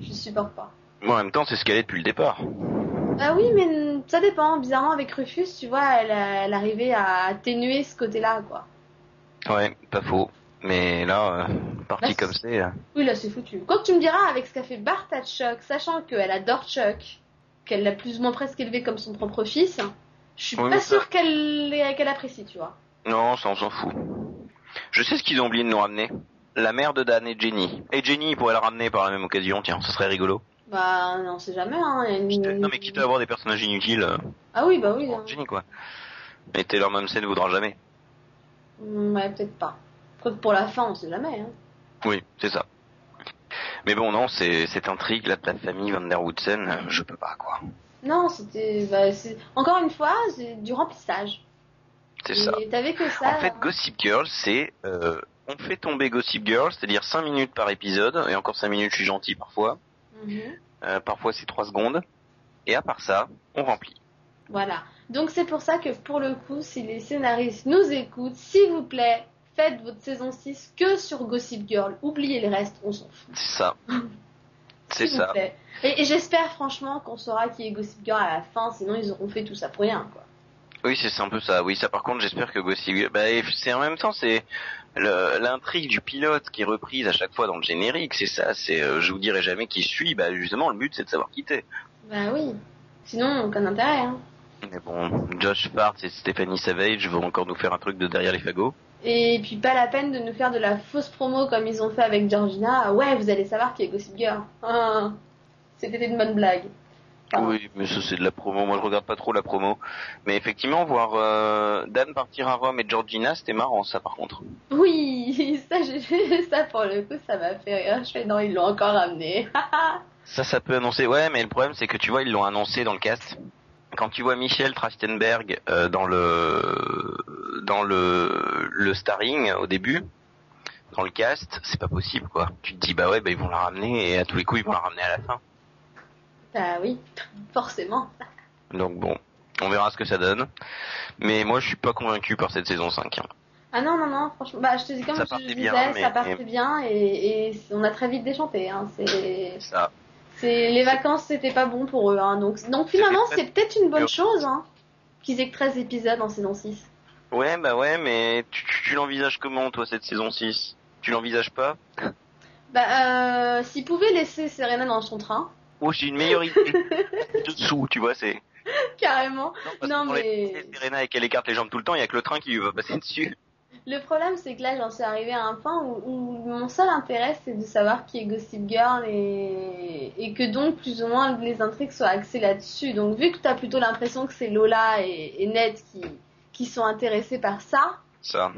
je supporte pas. Moi, en même temps, c'est ce qu'elle est depuis le départ. Ah oui, mais ça dépend. Bizarrement, avec Rufus, tu vois, elle, elle arrivait à atténuer ce côté-là, quoi. Ouais, pas faux. Mais là, euh, parti Là, comme c'est... Oui, là, c'est foutu. Quoi que tu me diras, avec ce qu'a fait Bart à Chuck, sachant qu'elle adore Chuck, qu'elle l'a plus ou moins presque élevé comme son propre fils, je suis Oui, pas ça- sûre qu'elle qu'elle apprécie, tu vois. Non, ça on s'en fout. Je sais ce qu'ils ont oublié de nous ramener. La mère de Dan et Jenny. Et Jenny, ils pourraient la ramener par la même occasion, tiens, ce serait rigolo. Bah, on sait jamais, hein. il y a une- Quitte à- Non mais quitte à avoir des personnages inutiles, euh, Ah oui, bah oui. hein. Jenny quoi. Mais Taylor Momsen voudra jamais. Mm, Ouais, peut-être pas. Quoique pour la fin, on sait jamais, hein. Oui, c'est ça. Mais bon, non, c'est cette intrigue là de la famille Van der Woodsen, euh, je peux pas quoi. Non, c'était, bah, encore une fois, c'est du remplissage. C'est ça. Et t'avais que ça. En fait, Gossip Girl, c'est euh, on fait tomber Gossip Girl, c'est-à-dire 5 minutes par épisode, et encore 5 minutes, je suis gentil parfois. Mhm. Euh, parfois, c'est 3 secondes. Et à part ça, on remplit. Voilà. Donc c'est pour ça que pour le coup, si les scénaristes nous écoutent, s'il vous plaît, faites votre saison 6 que sur Gossip Girl. Oubliez le reste, on s'en fout. C'est ça. C'est ça. plaît. Et, et j'espère franchement qu'on saura qui est Gossip Girl à la fin, sinon ils auront fait tout ça pour rien, quoi. Oui, c'est un peu ça. Oui, ça par contre, j'espère que Gossip Girl... Bah, c'est en même temps, c'est l'intrigue du pilote qui est reprise à chaque fois dans le générique. C'est ça, c'est euh, je vous dirai jamais qui je suis. Bah, justement, le but, c'est de savoir qui t'es. Bah oui. Sinon, aucun intérêt. Hein. Mais bon, Josh Part et Stephanie Savage vont encore nous faire un truc de derrière les fagots. Et puis pas la peine de nous faire de la fausse promo comme ils ont fait avec Georgina. Ouais, vous allez savoir qui est Gossip Girl. Ah, C'était une bonne blague. Enfin, Oui, mais ça c'est de la promo. Moi, je regarde pas trop la promo. Mais effectivement, voir euh, Dan partir à Rome et Georgina, c'était marrant, ça par contre. Oui, ça, j'ai ça pour le coup, ça m'a fait rire. Je fais non, ils l'ont encore ramené. Ça, ça peut annoncer. Ouais, mais le problème, c'est que tu vois, ils l'ont annoncé dans le cast. Quand tu vois Michel Trachtenberg euh, dans le dans le le starring au début, dans le cast, c'est pas possible quoi. Tu te dis bah ouais, bah ils vont la ramener et à tous les coups ils vont la ramener à la fin. Bah oui, forcément. Donc bon, on verra ce que ça donne. Mais moi, je suis pas convaincu par cette saison 5. hein. Ah non, non, non, franchement, bah je te dis comme Ça je disais, bien, mais- ça partait bien et, et on a très vite déchanté. Hein. C'est, Ça. c'est les vacances, c'était pas bon pour eux. Hein. Donc, donc finalement, c'est peut-être une bonne chose hein, qu'ils aient que 13 épisodes en saison 6. Ouais, bah ouais, mais tu, tu, tu l'envisages comment toi cette saison 6 Tu l'envisages pas? Bah, euh, s'ils pouvaient laisser Serena dans son train, Oh, j'ai une meilleure idée. Dessous, tu vois, c'est. carrément. parce Non, que les mais- essais, Serena et qu'elle écarte les jambes tout le temps, il y a que le train qui lui va passer dessus. Le problème, c'est que là, j'en suis arrivée à un point où, où mon seul intérêt, c'est de savoir qui est Gossip Girl et, et que donc, plus ou moins, les intrigues soient axées là-dessus. Donc, vu que t'as plutôt l'impression que c'est Lola et, et Ned qui, qui sont intéressés par ça, Ça.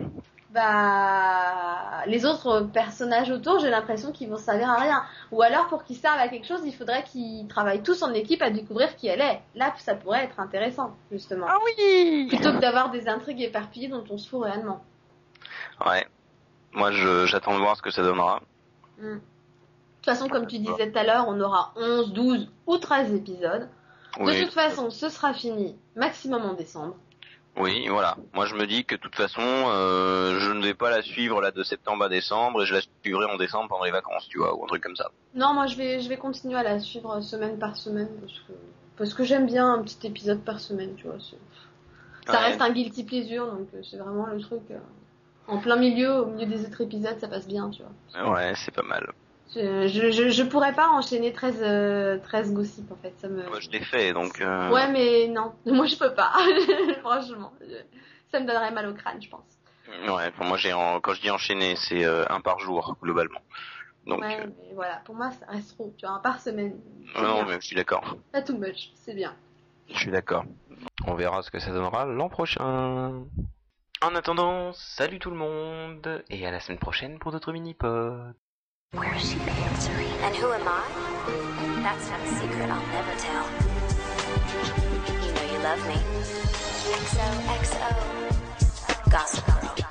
Bah, les autres personnages autour, j'ai l'impression qu'ils vont servir à rien. Ou alors, pour qu'ils servent à quelque chose, il faudrait qu'ils travaillent tous en équipe à découvrir qui elle est. Là, ça pourrait être intéressant, justement. Ah oui Plutôt que d'avoir des intrigues éparpillées dont on se fout réellement. Ouais. Moi, je, j'attends de voir ce que ça donnera. Mm. De toute façon, comme tu disais tout à l'heure, on aura 11, 12 ou 13 épisodes. De Oui. toute façon, ce sera fini maximum en décembre. Oui, voilà. Moi, je me dis que de toute façon, euh, je ne vais pas la suivre là de septembre à décembre et je la suivrai en décembre pendant les vacances, tu vois, ou un truc comme ça. Non, moi je vais, je vais continuer à la suivre semaine par semaine parce que, parce que j'aime bien un petit épisode par semaine, tu vois. Ça Ouais. reste un guilty pleasure, donc euh, c'est vraiment le truc. euh, en plein milieu, au milieu des autres épisodes, ça passe bien, tu vois. Ouais, c'est pas mal. Je, je, je, pourrais pas enchaîner 13, euh, 13 gossips en fait. Ça me... Moi, je l'ai fait, donc. euh, Ouais, mais non, moi je peux pas. Franchement, ça me donnerait mal au crâne, je pense. Ouais, enfin, moi, j'ai en... quand je dis enchaîner, c'est euh, un par jour globalement. Donc, ouais, euh, mais voilà, pour moi ça reste trop, tu vois, un par semaine. non, bien. mais je suis d'accord. Pas too much, c'est bien. Je suis d'accord. On verra ce que ça donnera l'an prochain. En attendant, salut tout le monde et à la semaine prochaine pour d'autres mini-pods. Where is she been, Serena? And who am I? That's not a secret I'll never tell. You know you love me. XOXO. Gossip Girl.